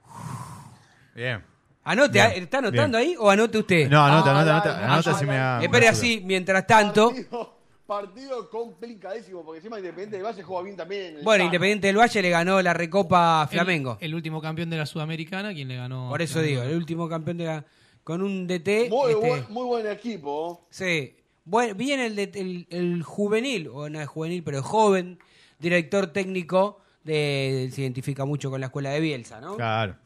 Bien. Anote, Bien, ¿está anotando bien. ahí o anote usted? No, anota, Ah, anota, anota, anota si me da. Espere me así, mientras tanto. Partido, partido complicadísimo, porque encima Independiente del Valle juega bien también. Bueno. Independiente del Valle le ganó la Recopa a Flamengo. El, el último campeón de la Sudamericana, quien le ganó. Por eso Flamengo. digo, el último campeón de la, con un DT. Muy, este, buen, muy buen equipo. Sí. Bueno, bien el, el, el juvenil, o no es juvenil, pero joven director técnico de, se identifica mucho con la escuela de Bielsa, ¿no? Claro.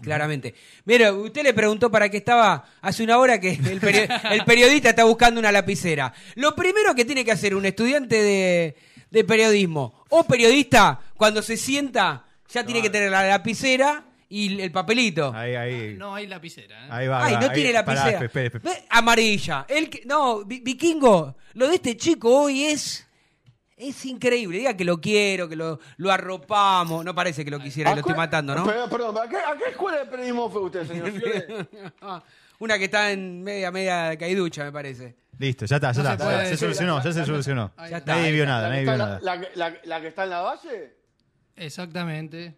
Claramente. Mira, usted le preguntó para qué estaba hace una hora que el, peri- el periodista está buscando una lapicera. Lo primero que tiene que hacer un estudiante de, de periodismo o periodista, cuando se sienta, ya tiene que tener la lapicera y el papelito. Ahí, ahí. No hay lapicera. ¿eh? Ahí va. Ay, va, no ahí- tiene pará, lapicera. espera, espera, espera. Amarilla. El que- no, vi- vikingo, lo de este chico hoy es. Es increíble. Diga que lo quiero, que lo, lo arropamos. No parece que lo quisiera, y lo ¿A estoy matando, ¿no? Perdón, perdón, ¿a qué, a qué escuela de periodismo fue usted, señor Fiore? Una que está en media, media caiducha, me parece. Listo, ya está, ya No está. se puede ya se decir. solucionó, ya se solucionó. Ya está. Nadie vio nada, ¿La, nadie que vio está, nada. la, la- la- la que está en la valle? Exactamente.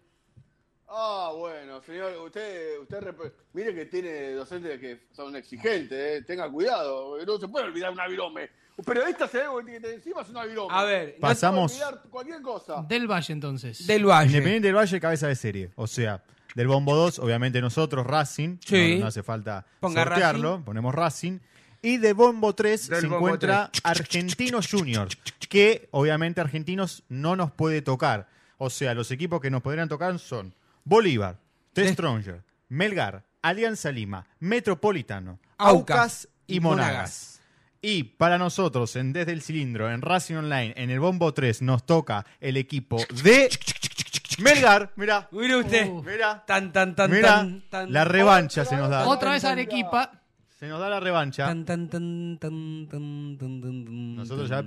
Ah, bueno, señor, usted, usted rep- mire que tiene docentes que son exigentes, eh, tenga cuidado, no se puede olvidar un avirome. Un periodista se debe que te encima es un avirome. A ver, No Pasamos- se puede olvidar cualquier cosa. Del Valle, entonces. Del Valle. Independiente del Valle, cabeza de serie. O sea, del Bombo 2, obviamente nosotros, Racing. Sí. No, no hace falta Ponga sortearlo. Racing. Ponemos Racing. Y de Bombo 3 Del se Bombo encuentra Argentinos Juniors. Que obviamente Argentinos no nos puede tocar. O sea, los equipos que nos podrían tocar son Bolívar, The. Stronger, Melgar, Alianza Lima, Metropolitano, Aucas y Monagas. Y para nosotros, en Desde el Cilindro, en Racing Online, en el Bombo 3, nos toca el equipo de Melgar. Mirá, Mire usted. Uh. mirá, Tan, tan, tan, mirá. tan, tan. La revancha se nos da. Otra vez Arequipa. Se nos da la revancha. Tan, tan, tan, tan, tan, tan, tan, tan, Nosotros ya-.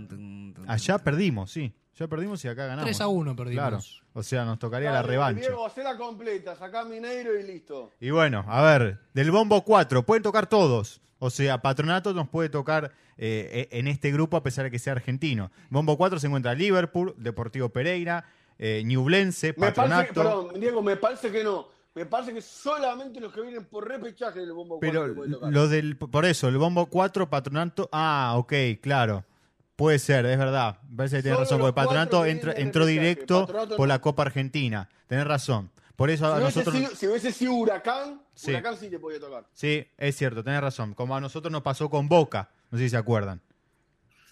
Allá perdimos, sí. Ya perdimos y acá ganamos. 3 a 1 perdimos. Claro. O sea, nos tocaría la revancha. Diego, hacela completa, sacá Mineiro y listo. Y bueno, a ver, del bombo 4, pueden tocar todos. O sea, Patronato nos puede tocar eh, en este grupo a pesar de que sea argentino. Bombo 4 se encuentra Liverpool, Deportivo Pereira, eh, Ñublense, Me parece, Patronato. perdón, Diego, me parece que no. Me parece que solamente los que vienen por repechaje del bombo pero cuatro pueden tocar. lo del, por eso, el bombo 4, Patronato. Ah, ok, claro. Puede ser, es verdad. Me parece que tenés Solo razón, porque Patronato entró directo Patronato por no. la Copa Argentina. Tenés razón. Por eso si, a hubiese nosotros. sido, si hubiese sido Huracán, Sí. Huracán sí te podía tocar. Sí, es cierto, tenés razón. Como a nosotros nos pasó con Boca. No sé si se acuerdan.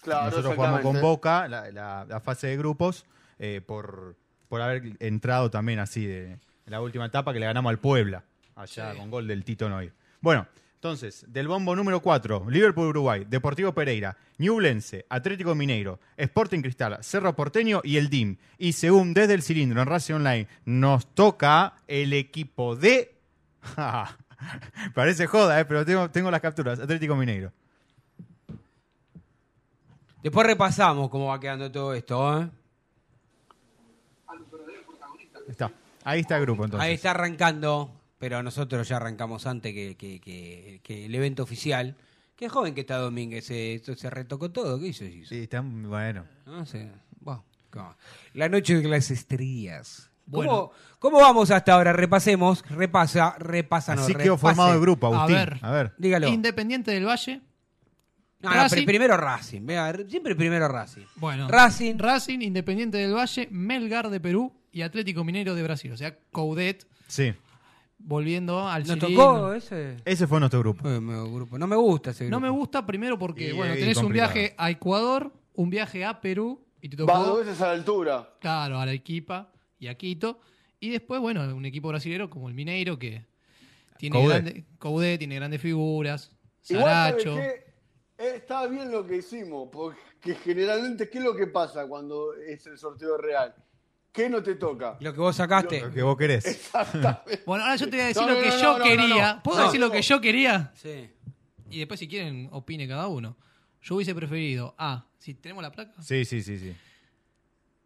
Claro, Nosotros jugamos con. Boca la, la- la fase de grupos eh, por, por haber entrado también así de, en la última etapa que le ganamos al Puebla, allá con gol del Tito Noy. Bueno, entonces, del bombo número 4, Liverpool Uruguay, Deportivo Pereira, Ñublense, Atlético Mineiro, Sporting Cristal, Cerro Porteño y el DIM. Y según desde el cilindro en Racing Online, nos toca el equipo de... Parece joda, eh, pero tengo, tengo las capturas. Atlético Mineiro. Después repasamos cómo va quedando todo esto, ¿eh? Está. Ahí está el grupo entonces. Ahí está arrancando, pero nosotros ya arrancamos antes que, que- que- que el evento oficial. Qué joven que está Domínguez, se, se retocó todo, ¿qué hizo? hizo? Sí, está bueno. No sé. Bueno. La noche de las estrellas. ¿Cómo, Bueno. ¿Cómo vamos hasta ahora? Repasemos. Repasa, repásanos. Así quedó formado el grupo, A Agustín. ver. A ver. Dígalo. Independiente del Valle. No, no, Racing. pri- primero Racing. Vea, siempre primero Racing. Bueno. Racing. Racing, Independiente del Valle, Melgar de Perú y Atlético Mineiro de Brasil. O sea, Coudet Sí. volviendo al ¿Nos tocó ese? Ese fue nuestro grupo. Eh, grupo. No me gusta ese No grupo. me gusta primero porque, Y- bueno, y tenés un complicado. viaje a Ecuador, un viaje a Perú y te tocó, Vas dos veces a la altura. claro, a Arequipa y a Quito. Y después, bueno, un equipo brasilero como el Mineiro que tiene Coudet. grande, Coudet tiene grandes figuras. Igual, ¿sabes Saracho. qué? Eh, Está bien lo que hicimos, porque generalmente, ¿qué es lo que pasa cuando es el sorteo real? ¿Qué no te toca? Lo que vos sacaste. Lo que vos querés. Exactamente. Bueno, ahora yo te voy a decir No, lo no, que no, yo no, no, quería. no. ¿Puedo No, decir lo que yo quería? Sí. Y después, si quieren, opine cada uno. Yo hubiese preferido A, si tenemos la placa, Sí, sí, sí, sí.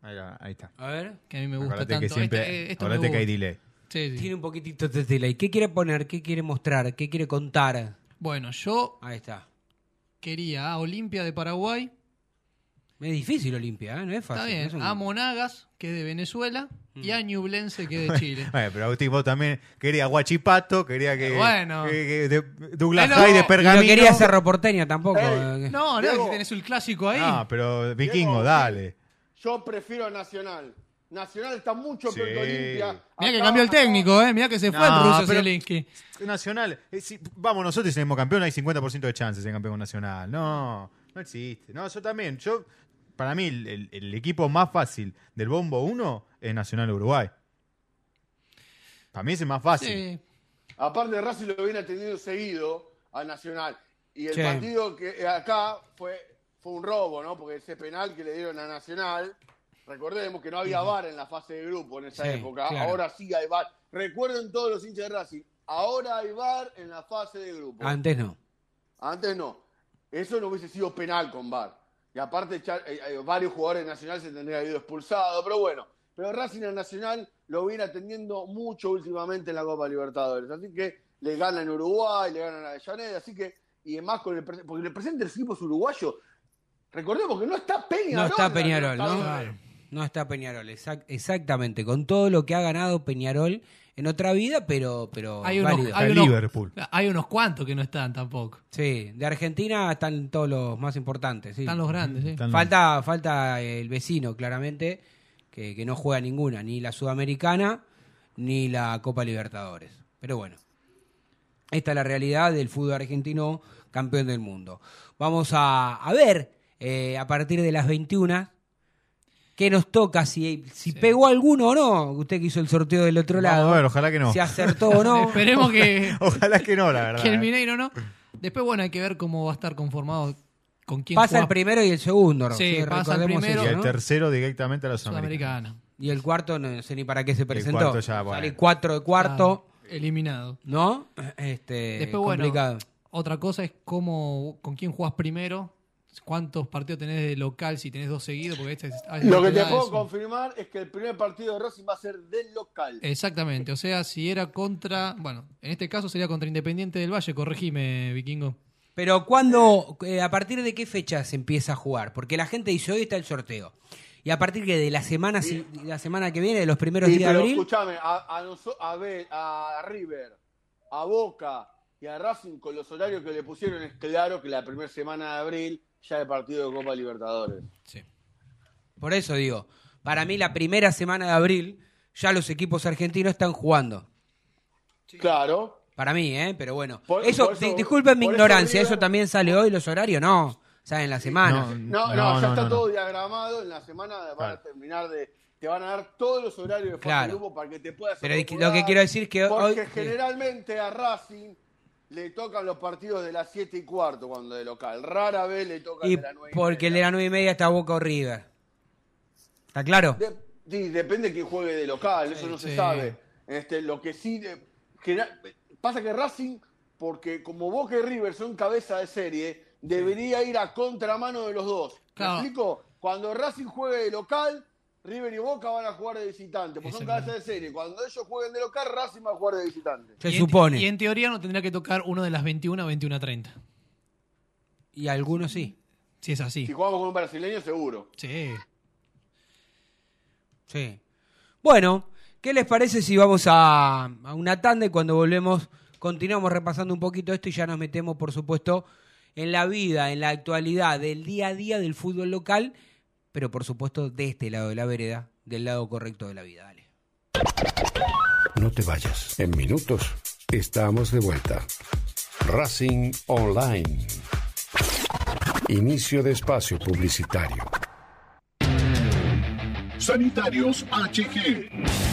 Ahí, va, ahí está. A ver. que a mí me gusta Acordate tanto. que siempre. Este- esto me acordate que hay delay. Sí, sí. Tiene un poquitito de delay. ¿Qué quiere poner? ¿Qué quiere mostrar? ¿Qué quiere contar? Bueno, yo Ahí está. quería a Olimpia de Paraguay. Es difícil Olimpia, ¿eh? No es fácil. Está bien. es un- A Monagas, que es de Venezuela. Y Mm. a Ñublense, que es de Chile. Bueno, pero Agustín, vos también quería Guachipato, quería que. Eh, bueno. que- que de- Douglas Eh, no. High de Pergamino. no quería Cerro Porteño tampoco. Ey. eh. No, no, Diego. si tenés el clásico ahí. No, pero Vikingo, Diego, dale. Yo prefiero a Nacional. Nacional está mucho peor Sí. que Olimpia. Mirá que cambió el técnico, ¿eh? Mirá que se fue No, el ruso pero- Zielinski. Nacional. eh, si- vamos, nosotros tenemos campeón, hay 50% de chances de campeón nacional. No, no existe. No, yo también. Yo, para mí, el, equipo más fácil del Bombo 1 es Nacional Uruguay. Para mí es el más fácil. Sí. Aparte, Racing lo viene atendiendo seguido a Nacional. Y el Sí. partido que eh, acá fue, fue un robo, ¿no? Porque ese penal que le dieron a Nacional, recordemos que no había VAR en la fase de grupo en esa Sí, época. claro. Ahora sí hay VAR. Recuerden todos los hinchas de Racing, ahora hay VAR en la fase de grupo. Antes no. Antes no. Eso no hubiese sido penal con VAR. Y aparte, eh, eh, varios jugadores de Nacional se tendrían ido expulsados, pero bueno. Pero Racing al Nacional lo viene atendiendo mucho últimamente en la Copa Libertadores. Así que le ganan en Uruguay, le ganan a Avellaneda, así que, y además con el porque el presente del equipo es uruguayo. Recordemos que no está Peñarol. No está Peñarol, ¿no? No está Peñarol, exact- exactamente. Con todo lo que ha ganado Peñarol en otra vida, pero, pero Hay unos, válido. Hay, unos, Liverpool. hay unos cuantos que no están tampoco. Sí, de Argentina están todos los más importantes. sí. Están los grandes, sí. Están los- Falta, falta el vecino, claramente, que, que no juega ninguna, ni la Sudamericana ni la Copa Libertadores. Pero bueno, esta es la realidad del fútbol argentino campeón del mundo. Vamos a, a ver eh, a partir de las 21 qué nos toca, si, si pegó alguno o no. Usted que hizo el sorteo del otro Vamos lado. a ver, ojalá que no. Si acertó o no. Esperemos que, Ojalá que no, la verdad. que el eh. Mineiro no. Después, bueno, hay que ver cómo va a estar conformado con quién Pasa juega el primero y el segundo. ¿no? Sí, pasa el primero. Y el tercero directamente a los americanos. Sudamericana. Y el cuarto, no sé ni para qué se presentó. cuarto ya, bueno. Sale cuatro de cuarto, Ah, eliminado. ¿no? Este, Después, bueno, complicado. otra cosa es cómo, con quién jugás primero, cuántos partidos tenés de local, si tenés dos seguidos, porque este es- Lo que te puedo eso. confirmar es que el primer partido de Racing va a ser del local. Exactamente, o sea, si era contra, bueno, en este caso sería contra Independiente del Valle, corregime, Vikingo. Pero cuándo, eh, a partir de qué fecha se empieza a jugar? Porque la gente dice, hoy está el sorteo. Y a partir de la semana, si- la semana que viene, de los primeros Sí, días de abril, escúchame, a, a, noso- a, a River, a Boca y a Racing con los horarios que le pusieron es claro que la primera semana de abril ya hay partido de Copa Libertadores. por eso digo, para mí la primera semana de abril ya los equipos argentinos están jugando. Claro. Para mí, ¿eh? Pero bueno. Por- eso, por eso- disculpen mi eso ignorancia, River- ¿eso también sale hoy los horarios? No, salen la semana. No, No, no, No, ya no, está no, todo no. diagramado. En la semana van Claro. a terminar de. Te van a dar todos los horarios de Claro. grupo para que te puedas. Pero lo que quiero decir es que Porque hoy- generalmente a Racing le tocan los partidos de las 7 y cuarto cuando de local. Rara vez le tocan Y de las 9 porque el de la nueve y media está Boca o River. ¿Está claro? De- sí, depende de quién juegue de local, eso no se sabe. Este, lo que sí de- pasa que Racing, porque como Boca y River son cabeza de serie, debería ir a contramano de los dos. ¿Me Claro. explico? Cuando Racing juegue de local, River y Boca van a jugar de visitante, porque son Exactamente. cabeza de serie. Cuando ellos jueguen de local, Racing va a jugar de visitante. Se Y en- supone. y en teoría no tendría que tocar uno de las 21 a 21.30. Y algunos sí. Si es así. Si jugamos con un brasileño, seguro. Sí. Sí. Bueno, ¿qué les parece si vamos a, a una tanda y cuando volvemos continuamos repasando un poquito esto y ya nos metemos, por supuesto, en la vida, en la actualidad del día a día del fútbol local, pero por supuesto de este lado de la vereda, del lado correcto de la vida. Dale. No te vayas. En minutos estamos de vuelta. Racing Online. Inicio de espacio publicitario. Sanitarios HG.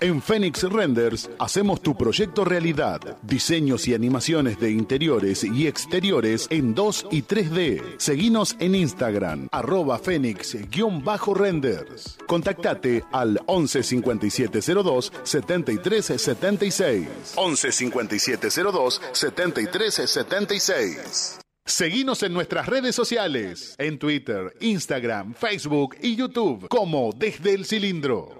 En Phoenix Renders hacemos tu proyecto realidad. Diseños y animaciones de interiores y exteriores en 2 y 3D. Seguinos en Instagram, arroba Phoenix-renders. Contactate al 11 5702 7376. 11 5702 7376. Seguinos en nuestras redes sociales, en Twitter, Instagram, Facebook y YouTube como Desde el Cilindro.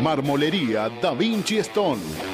Marmolería Da Vinci Stone.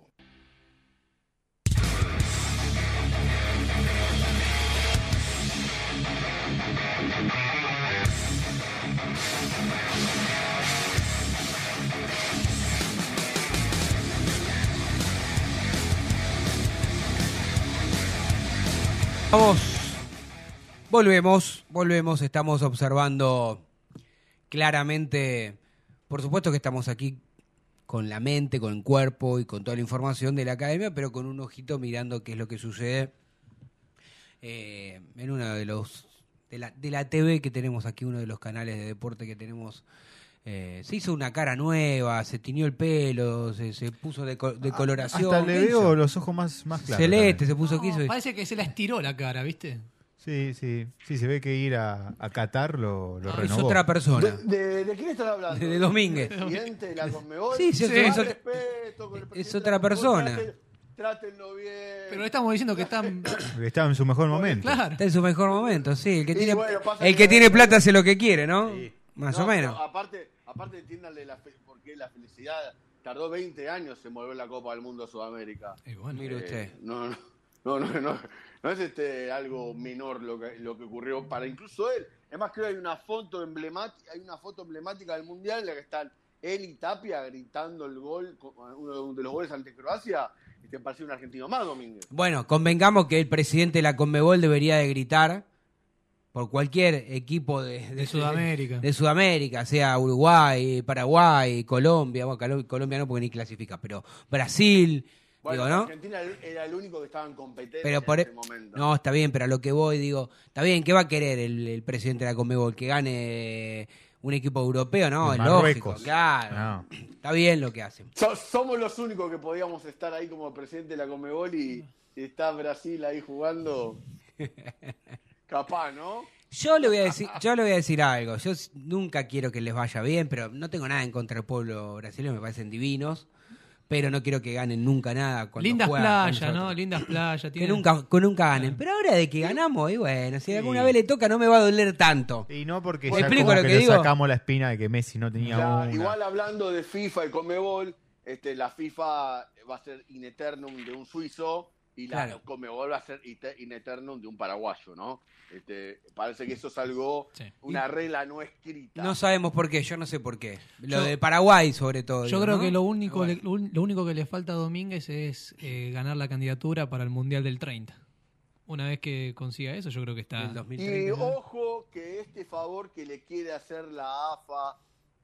Vamos. Volvemos, volvemos, estamos observando claramente, por supuesto que estamos aquí con la mente, con el cuerpo y con toda la información de la academia, pero con un ojito mirando qué es lo que sucede eh, en uno de los de la, de la TV que tenemos aquí, uno de los canales de deporte que tenemos. Eh, se hizo una cara nueva, se tiñó el pelo, se, se puso de, co- de coloración. Hasta le ¿qué veo hizo? los ojos más, más claros. Celeste, también. se puso, ¿qué hizo? Parece que se la estiró la cara, ¿viste? Sí, sí. Sí, se ve que ir a, a Qatar lo, lo es renovó. otra persona. ¿De, de, de quién están hablando? De Domínguez. ¿El presidente de la Conmebol? Sí, sí, Con es- respeto, es- con el es presidente otra de persona. traten- Trátenlo bien. Pero le estamos diciendo que están. Estaba en su mejor momento. Claro. Está en su mejor momento, sí. El que Sí, tiene, bueno, el que- que tiene plata hace lo que quiere, ¿no? Más No, o menos. aparte, aparte entiéndanle la fe- por qué la felicidad. Tardó 20 años en volver la Copa del Mundo a Sudamérica. Y bueno, Mire Eh, usted. no, no, no, no, no, no es este algo menor lo que, lo que ocurrió para incluso él. Es más, creo que hay una foto emblemática, hay una foto emblemática del Mundial en la que están él y Tapia gritando el gol, uno de los goles ante Croacia, y te pareció un argentino más, Domínguez. Bueno, convengamos que el presidente de la Conmebol debería de gritar por cualquier equipo de, De Sudamérica. de Sudamérica, sea Uruguay, Paraguay, Colombia, bueno, Colombia no porque ni clasifica, pero Brasil, Bueno, digo, ¿no? Argentina era el único que estaba en competencia Pero por en ese momento. No, está bien, pero a lo que voy, digo, está bien, ¿qué va a querer el, el presidente de la Conmebol? Que gane un equipo europeo, ¿no? Es lógico, claro. No. Está bien lo que hacen. So- somos los únicos que podíamos estar ahí como presidente de la Conmebol y, y está Brasil ahí jugando. Capaz, ¿no? Yo le voy a decir, yo le voy a decir algo. Yo nunca quiero que les vaya bien, pero no tengo nada en contra del pueblo brasileño, me parecen divinos. pero no quiero que ganen nunca nada. cuando Lindas playas, ¿no? Lindas playas. Que tienen- nunca, que nunca ganen. Pero ahora de que ganamos, y bueno, si alguna vez le toca no me va a doler tanto. Y no porque ¿Me ya explico como lo que, que le digo? sacamos la espina de que Messi no tenía Ya, una. igual hablando de FIFA y Comebol, este, la FIFA va a ser in eternum de un suizo y la Claro. Comebol va a ser in eternum de un paraguayo, ¿no? Este, parece que eso es algo, Sí. una regla no escrita. No sabemos por qué, yo no sé por qué. Lo Yo- de Paraguay, sobre todo. Yo digo, creo ¿no? que lo único, Bueno. le- lo único que le falta a Domínguez es eh, ganar la candidatura para el Mundial del 30. Una vez que consiga eso, yo creo que está. El Y 2030. ¿no? ojo que este favor que le quiere hacer la AFA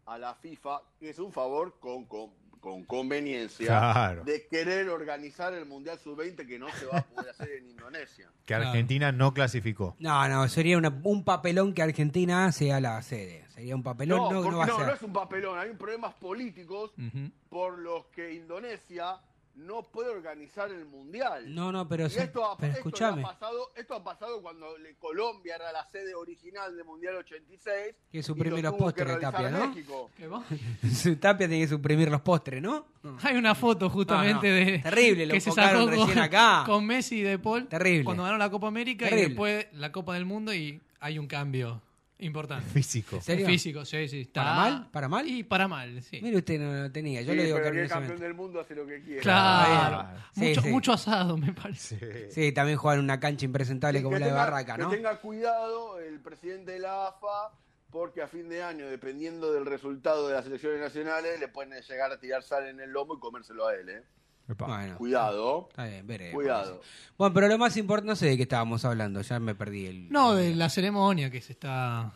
a la FIFA, que es un favor con, con, con conveniencia Claro. de querer organizar el Mundial Sub-20 que no se va a poder hacer en Indonesia. Que Claro. Argentina no clasificó. No, no, sería una- un papelón que Argentina sea la sede. Sería un papelón, No, no, no, a no, ser. no es un papelón, hay problemas políticos por los que Indonesia no puede organizar el mundial. No, no, pero, Y sí- esto, ha, pero esto escúchame. ha pasado, esto ha pasado cuando le- Colombia era la sede original del Mundial 86. Que y suprimir lo los realizar Tapia, ¿no? Tapia tiene que suprimir los postres, ¿no? Hay una foto justamente No, no. de. Terrible, lo que se sacó con, recién acá. con Messi y De Paul. Terrible. Cuando ganaron la Copa América Terrible. y después la Copa del Mundo y hay un cambio importante. Físico. ¿En serio? Físico, sí, sí. Está... ¿Para mal? ¿Para mal? Y para mal, sí. Mire usted, no lo tenía. Yo Sí, le digo pero que el campeón del mundo hace lo que quiere. Claro. Sí, mucho, sí. mucho asado, me parece. Sí. Sí, también jugar en una cancha impresentable Sí, como la de tenga- Barraca, ¿no? Que tenga cuidado el presidente de la AFA, porque a fin de año, dependiendo del resultado de las elecciones nacionales, le pueden llegar a tirar sal en el lomo y comérselo a él. ¿eh? Bueno, Cuidado. está bien, veremos. Cuidado. Bueno, pero lo más importante, no sé de qué estábamos hablando, ya me perdí el... No, de la ceremonia que se está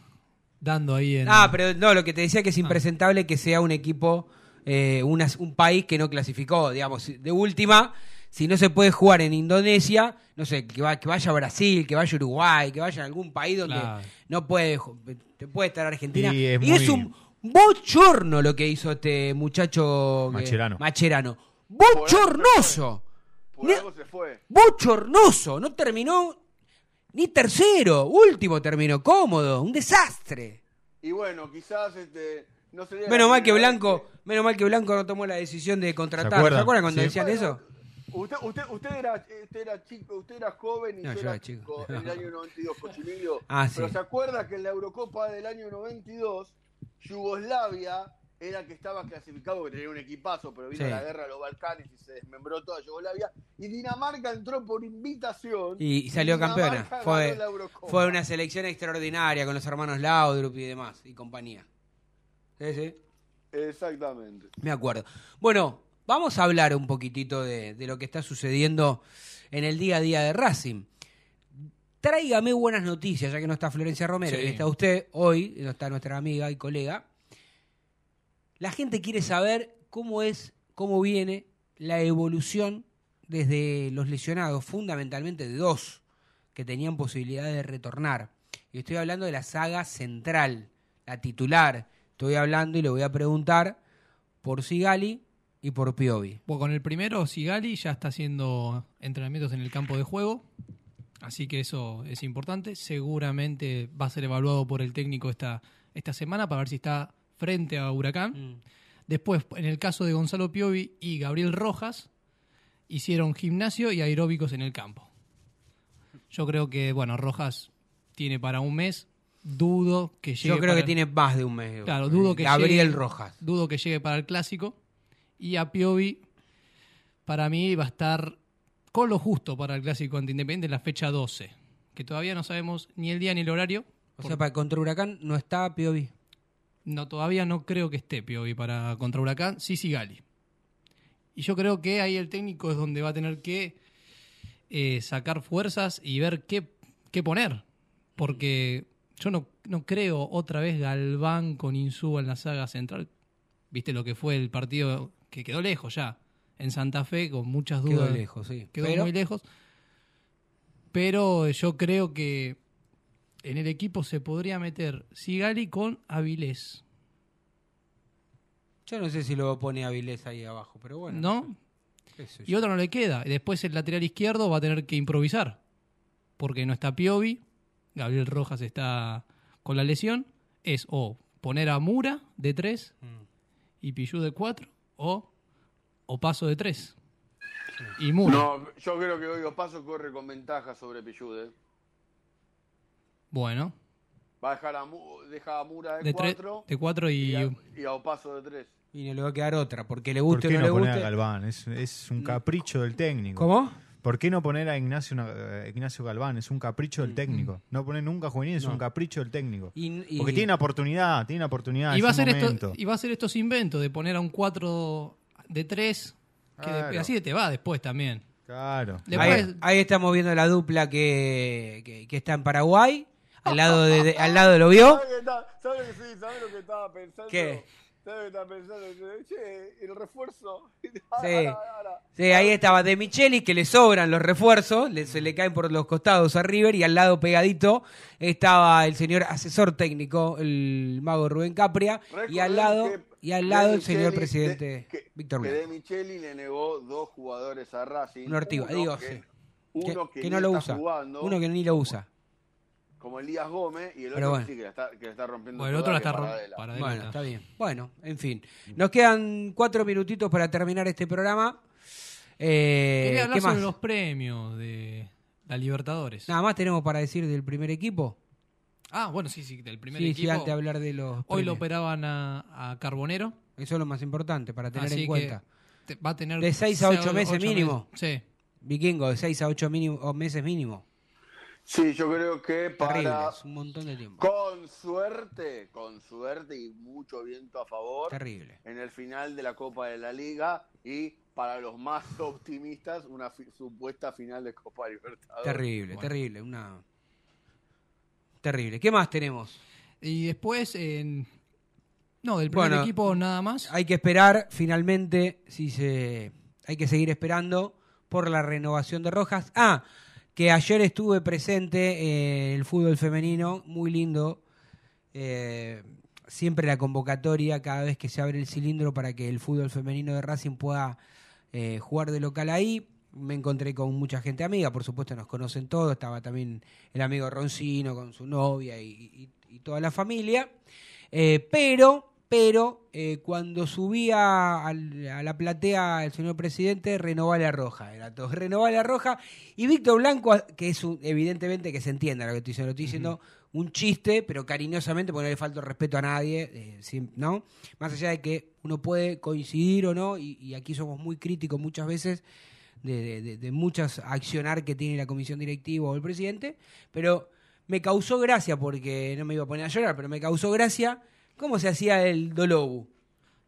dando ahí en. Ah, pero no, lo que te decía que es impresentable que sea un equipo, eh, una- un país que no clasificó, digamos, de última, si no se puede jugar en Indonesia, no sé, que, va- que vaya a Brasil, que vaya a Uruguay, que vaya a algún país donde Claro. no puede, puede estar Argentina. Y Y es un bochorno lo que hizo este muchacho que- Macherano. Bochornoso. Por algo se fue. Bochornoso. No terminó ni tercero, último terminó, cómodo, un desastre. Y bueno, quizás este, no sería. Menos mal que Blanco, menos mal que Blanco no tomó la decisión de contratar. ¿Se acuerdan? acuerdan, cuando Sí. decían Bueno, eso? Usted, usted, usted, era, usted era chico, usted era joven y No, yo yo era era chico. chico en el año 92, Cochimilio. Ah, Pero sí. se acuerda que en la Eurocopa del año 92, Yugoslavia era que estaba clasificado, que tenía un equipazo, pero vino Sí. la guerra de los Balcanes y se desmembró toda Yugoslavia. Y Dinamarca entró por invitación. Y salió campeona. Fue, fue una selección extraordinaria con los hermanos Laudrup y demás, y compañía. Sí, sí. Exactamente. Me acuerdo. Bueno, vamos a hablar un poquitito de, de lo que está sucediendo en el día a día de Racing. Tráigame buenas noticias, ya que no está Florencia Romero Sí. y está usted hoy, no está nuestra amiga y colega. La gente quiere saber cómo es, cómo viene la evolución desde los lesionados, fundamentalmente de dos que tenían posibilidad de retornar. Y estoy hablando de la saga central, la titular. Estoy hablando y le voy a preguntar por Sigali y por Piovi. Bueno, con el primero, Sigali ya está haciendo entrenamientos en el campo de juego. Así que eso es importante. Seguramente va a ser evaluado por el técnico esta, esta semana para ver si está frente a Huracán. Después, en el caso de Gonzalo Piovi y Gabriel Rojas, hicieron gimnasio y aeróbicos en el campo. Yo creo que, bueno, Rojas tiene para un mes. Dudo que llegue. Yo creo para- que tiene más de un mes. Claro, dudo que Gabriel llegue- Rojas. Dudo que llegue para el clásico. Y a Piovi, para mí, va a estar con lo justo para el clásico ante Independiente en la fecha 12. Que todavía no sabemos ni el día ni el horario. O sea, para contra Huracán no está Piovi. No, todavía no creo que esté Piovi para contra Huracán. Sí, Sigali. Y yo creo que ahí el técnico es donde va a tener que eh, sacar fuerzas y ver qué, qué poner. Porque yo no, no creo otra vez Galván con Insúa en la saga central. Viste lo que fue el partido que quedó lejos ya. En Santa Fe, con muchas dudas. Quedó lejos, sí. Quedó Pero- muy lejos. Pero yo creo que en el equipo se podría meter Sigali con Avilés. Yo no sé si lo pone Avilés ahí abajo, pero bueno. ¿No? Y otro no le queda. Y Después el lateral izquierdo va a tener que improvisar. Porque no está Piovi. Gabriel Rojas está con la lesión. Es o poner a Mura de 3 Mm. y Pillú de 4 o o paso de tres. Y Mura. No, yo creo que hoy Opaso corre con ventaja sobre Pillude. Bueno, Va a dejar a, Mu- deja a Mura de de, tres 4 de cuatro y, y, a, y a Opaso de 3. Y no le va a quedar otra, porque le ¿Por guste o qué no, no le a. Galván? Es, es un capricho del técnico. ¿Cómo? ¿Por qué no poner a Ignacio, eh, Ignacio Galván? Es un capricho del técnico. No poner nunca a juvenil es No. un capricho del técnico. Y- y- Porque tiene oportunidad, tiene oportunidad. y va a un ser esto, momento. y va a ser estos inventos de poner a un 4 de 3 que de- Claro. así te va después también. Claro. Después- Ahí, ahí estamos viendo la dupla que, que- que está en Paraguay. Al lado de, de- al lado lo vio. ¿Sabes, qué está- ¿Sabes lo que sí? ¿Sabes lo que estaba pensando? ¿Qué? ¿Sabes lo que estaba pensando? Che, el refuerzo. Sí. Sí, ahí estaba De Micheli, que le sobran los refuerzos, le- se le caen por los costados a River, y al lado pegadito estaba el señor asesor técnico, el mago Rubén Capria, y al lado, que y al lado el señor presidente de- que, Víctor que. De Micheli le negó dos jugadores a Racing. Ortiga, Uno digo, que, sí. uno que, que, no lo usa. jugando, Uno que ni lo usa. Como Elías Gómez, y el Pero otro bueno. que sí, que la está, que la está rompiendo Bueno, el toda, otro la está Bueno, está bien. Bueno, en fin. Nos quedan cuatro minutitos para terminar este programa. Eh, Quería hablar ¿Qué más? sobre los premios de la Libertadores. Nada más tenemos para decir del primer equipo. Ah, bueno, sí, sí, del primer sí, sí, equipo. antes de hablar de los. Hoy premios. lo operaban a, a Carbonero. Eso es lo más importante para tener así en cuenta. que te- va a tener De seis a ocho seis meses mínimo. Sí. Vikingo, de 6 a 8 meses mínimo. Sí, yo creo que Terrible, para. un montón de tiempo. Con suerte, con suerte y mucho viento a favor. Terrible. En el final de la Copa de la Liga y para los más optimistas, una fi- supuesta final de Copa Libertadores. Terrible, Bueno. terrible. Una... Terrible. ¿Qué más tenemos? Y después, en... no, del primer Bueno, equipo nada más. Hay que esperar, finalmente, si se. Hay que seguir esperando por la renovación de Rojas. Ah, que ayer estuve presente en el fútbol femenino, muy lindo. Eh, siempre la convocatoria, cada vez que se abre el cilindro para que el fútbol femenino de Racing pueda eh, jugar de local ahí. Me encontré con mucha gente amiga, por supuesto nos conocen todos. Estaba también el amigo Roncino con su novia y toda la familia. Eh, pero, pero, eh, cuando subía al- a la platea el señor presidente, renová la roja. Era todo, renová la roja. Y Víctor Blanco, que es un- evidentemente que se entienda lo que estoy diciendo, lo estoy diciendo un chiste, pero cariñosamente, porque no le falta respeto a nadie, eh, ¿no? Más allá de que uno puede coincidir o no, y, y aquí somos muy críticos muchas veces de- de muchas accionar que tiene la comisión directiva o el presidente, pero me causó gracia porque no me iba a poner a llorar, pero me causó gracia cómo se hacía el Dolobu.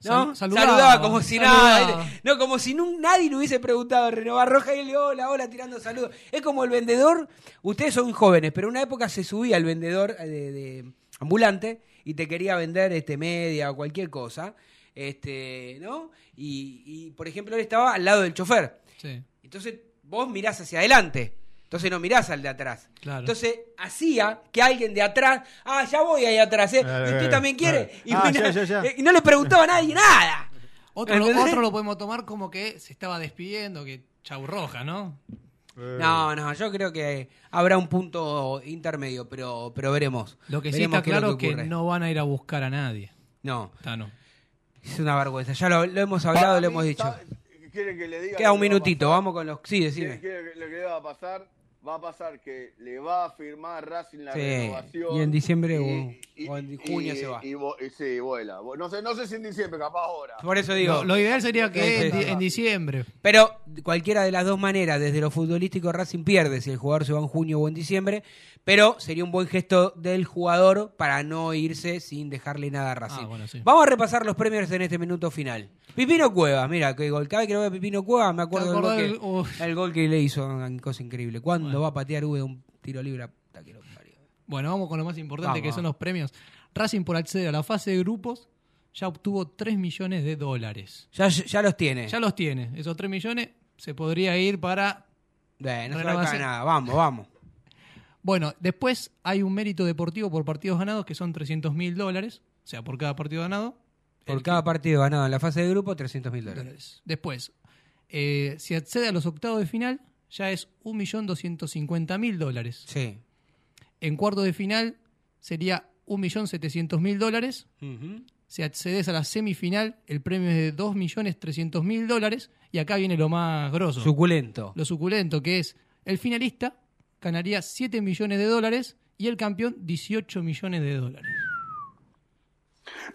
¿No? Sal- saludaba, como si saludaba. nada. No, como si nadie le hubiese preguntado renovar roja y él le hola, hola, tirando saludos. Es como el vendedor, ustedes son jóvenes, pero en una época se subía el vendedor eh, de, de ambulante y te quería vender este media o cualquier cosa. Este, ¿no? Y, y, por ejemplo, él estaba al lado del chofer. Sí, Entonces vos mirás hacia adelante. Entonces no mirás al de atrás. claro. Entonces hacía que alguien de atrás, ah, ya voy ahí atrás, ¿eh? Claro, ¿Y usted claro, también quiere? claro. Y, Ah, mira, ya, ya, ya. eh, y no le preguntaba a nadie nada. otro, lo, ¿entendés? otro lo podemos tomar como que se estaba despidiendo, que chau roja, ¿no? Eh, No, no, yo creo que habrá un punto intermedio, pero, pero veremos. Lo que sí Veremos está claro es que, no van a ir a buscar a nadie. No, Tano. es una vergüenza. Ya lo, lo hemos hablado, lo hemos dicho. ¿sabe- ¿Quieren que le diga Queda un minutito, vamos con los... Sí, decime. ¿Quieren que le va a pasar? Va a pasar que le va a firmar Racing la Sí, renovación. y en diciembre y- o- o en junio y- se va. Y, sí, vuela. No sé, no sé si en diciembre, capaz ahora. Por eso digo... Lo, lo ideal sería que en, sí. di- en diciembre. Pero cualquiera de las dos maneras, desde lo futbolístico Racing pierde si el jugador se va en junio o en diciembre, pero sería un buen gesto del jugador para no irse sin dejarle nada a Racing. Ah, bueno, sí. Vamos a repasar los premios en este minuto final. Pipino Cuevas, mira, que gol. Cada vez que lo veo a Pipino Cuevas me acuerdo ¿Te del gol que, el gol que le hizo, una cosa increíble. ¿Cuándo va a patear V de un tiro libre? Puta que lo parió. Bueno, vamos con lo más importante Vamos, que son los premios. Racing por acceder a la fase de grupos ya obtuvo 3 millones de dólares. Ya, ya los tiene. Ya los tiene. Esos 3 millones se podría ir para... Eh, no se va nada. Vamos, vamos. Bueno, después hay un mérito deportivo por partidos ganados que son 300 mil dólares. O sea, por cada partido ganado. Por cada partido ganado en la fase de grupo, 300 mil dólares. dólares. Después, eh, si accede a los octavos de final, ya es 1.250.000 dólares. Sí. En cuarto de final sería 1.700.000 dólares. Ujú. Si accedes a la semifinal, el premio es de 2.300.000 dólares. Y acá viene lo más grosso. Suculento. lo suculento, que es el finalista ganaría 7 millones de dólares y el campeón 18 millones de dólares.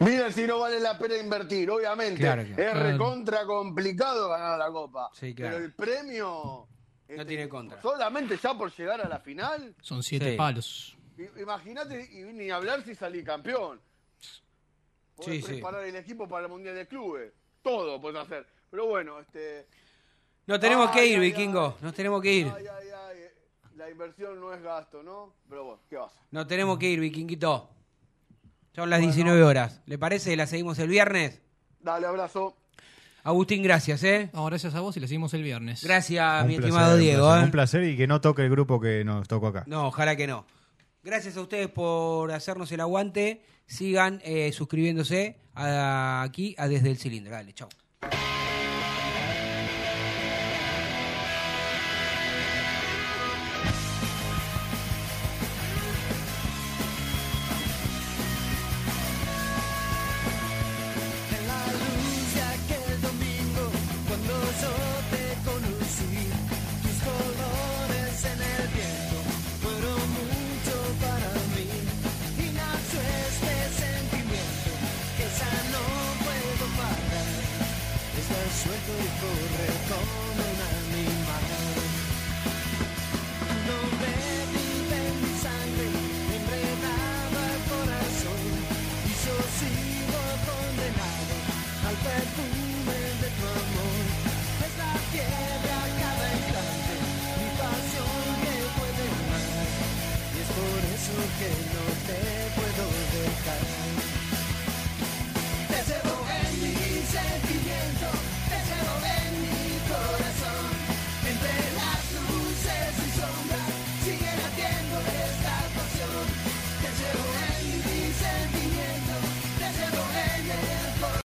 Miren si no vale la pena invertir, obviamente. Claro es recontra complicado ganar la copa. Sí, claro. Pero el premio. Este, No tiene contra. Solamente ya por llegar a la final. Son 7 Sí. palos. Imagínate, y ni hablar si salí campeón. Podés Sí, sí. preparar el equipo para el Mundial de Clubes. Todo puedes hacer. Pero bueno, este. Nos tenemos que ir, ay, vikingo. Nos tenemos que ir. Ay, ay, ay. La inversión no es gasto, ¿no? Pero bueno, ¿qué vas? Nos tenemos que ir, vikinguito. Son las 19 horas. ¿Le parece? La seguimos el viernes. Dale, abrazo. Agustín, gracias, ¿eh? No, gracias a vos y le seguimos el viernes. Gracias, Un mi placer, estimado un Diego. placer, ¿eh? Un placer y que no toque el grupo que nos tocó acá. No, ojalá que no. Gracias a ustedes por hacernos el aguante. Sigan eh, suscribiéndose a- aquí a Desde el Cilindro. Dale, chau.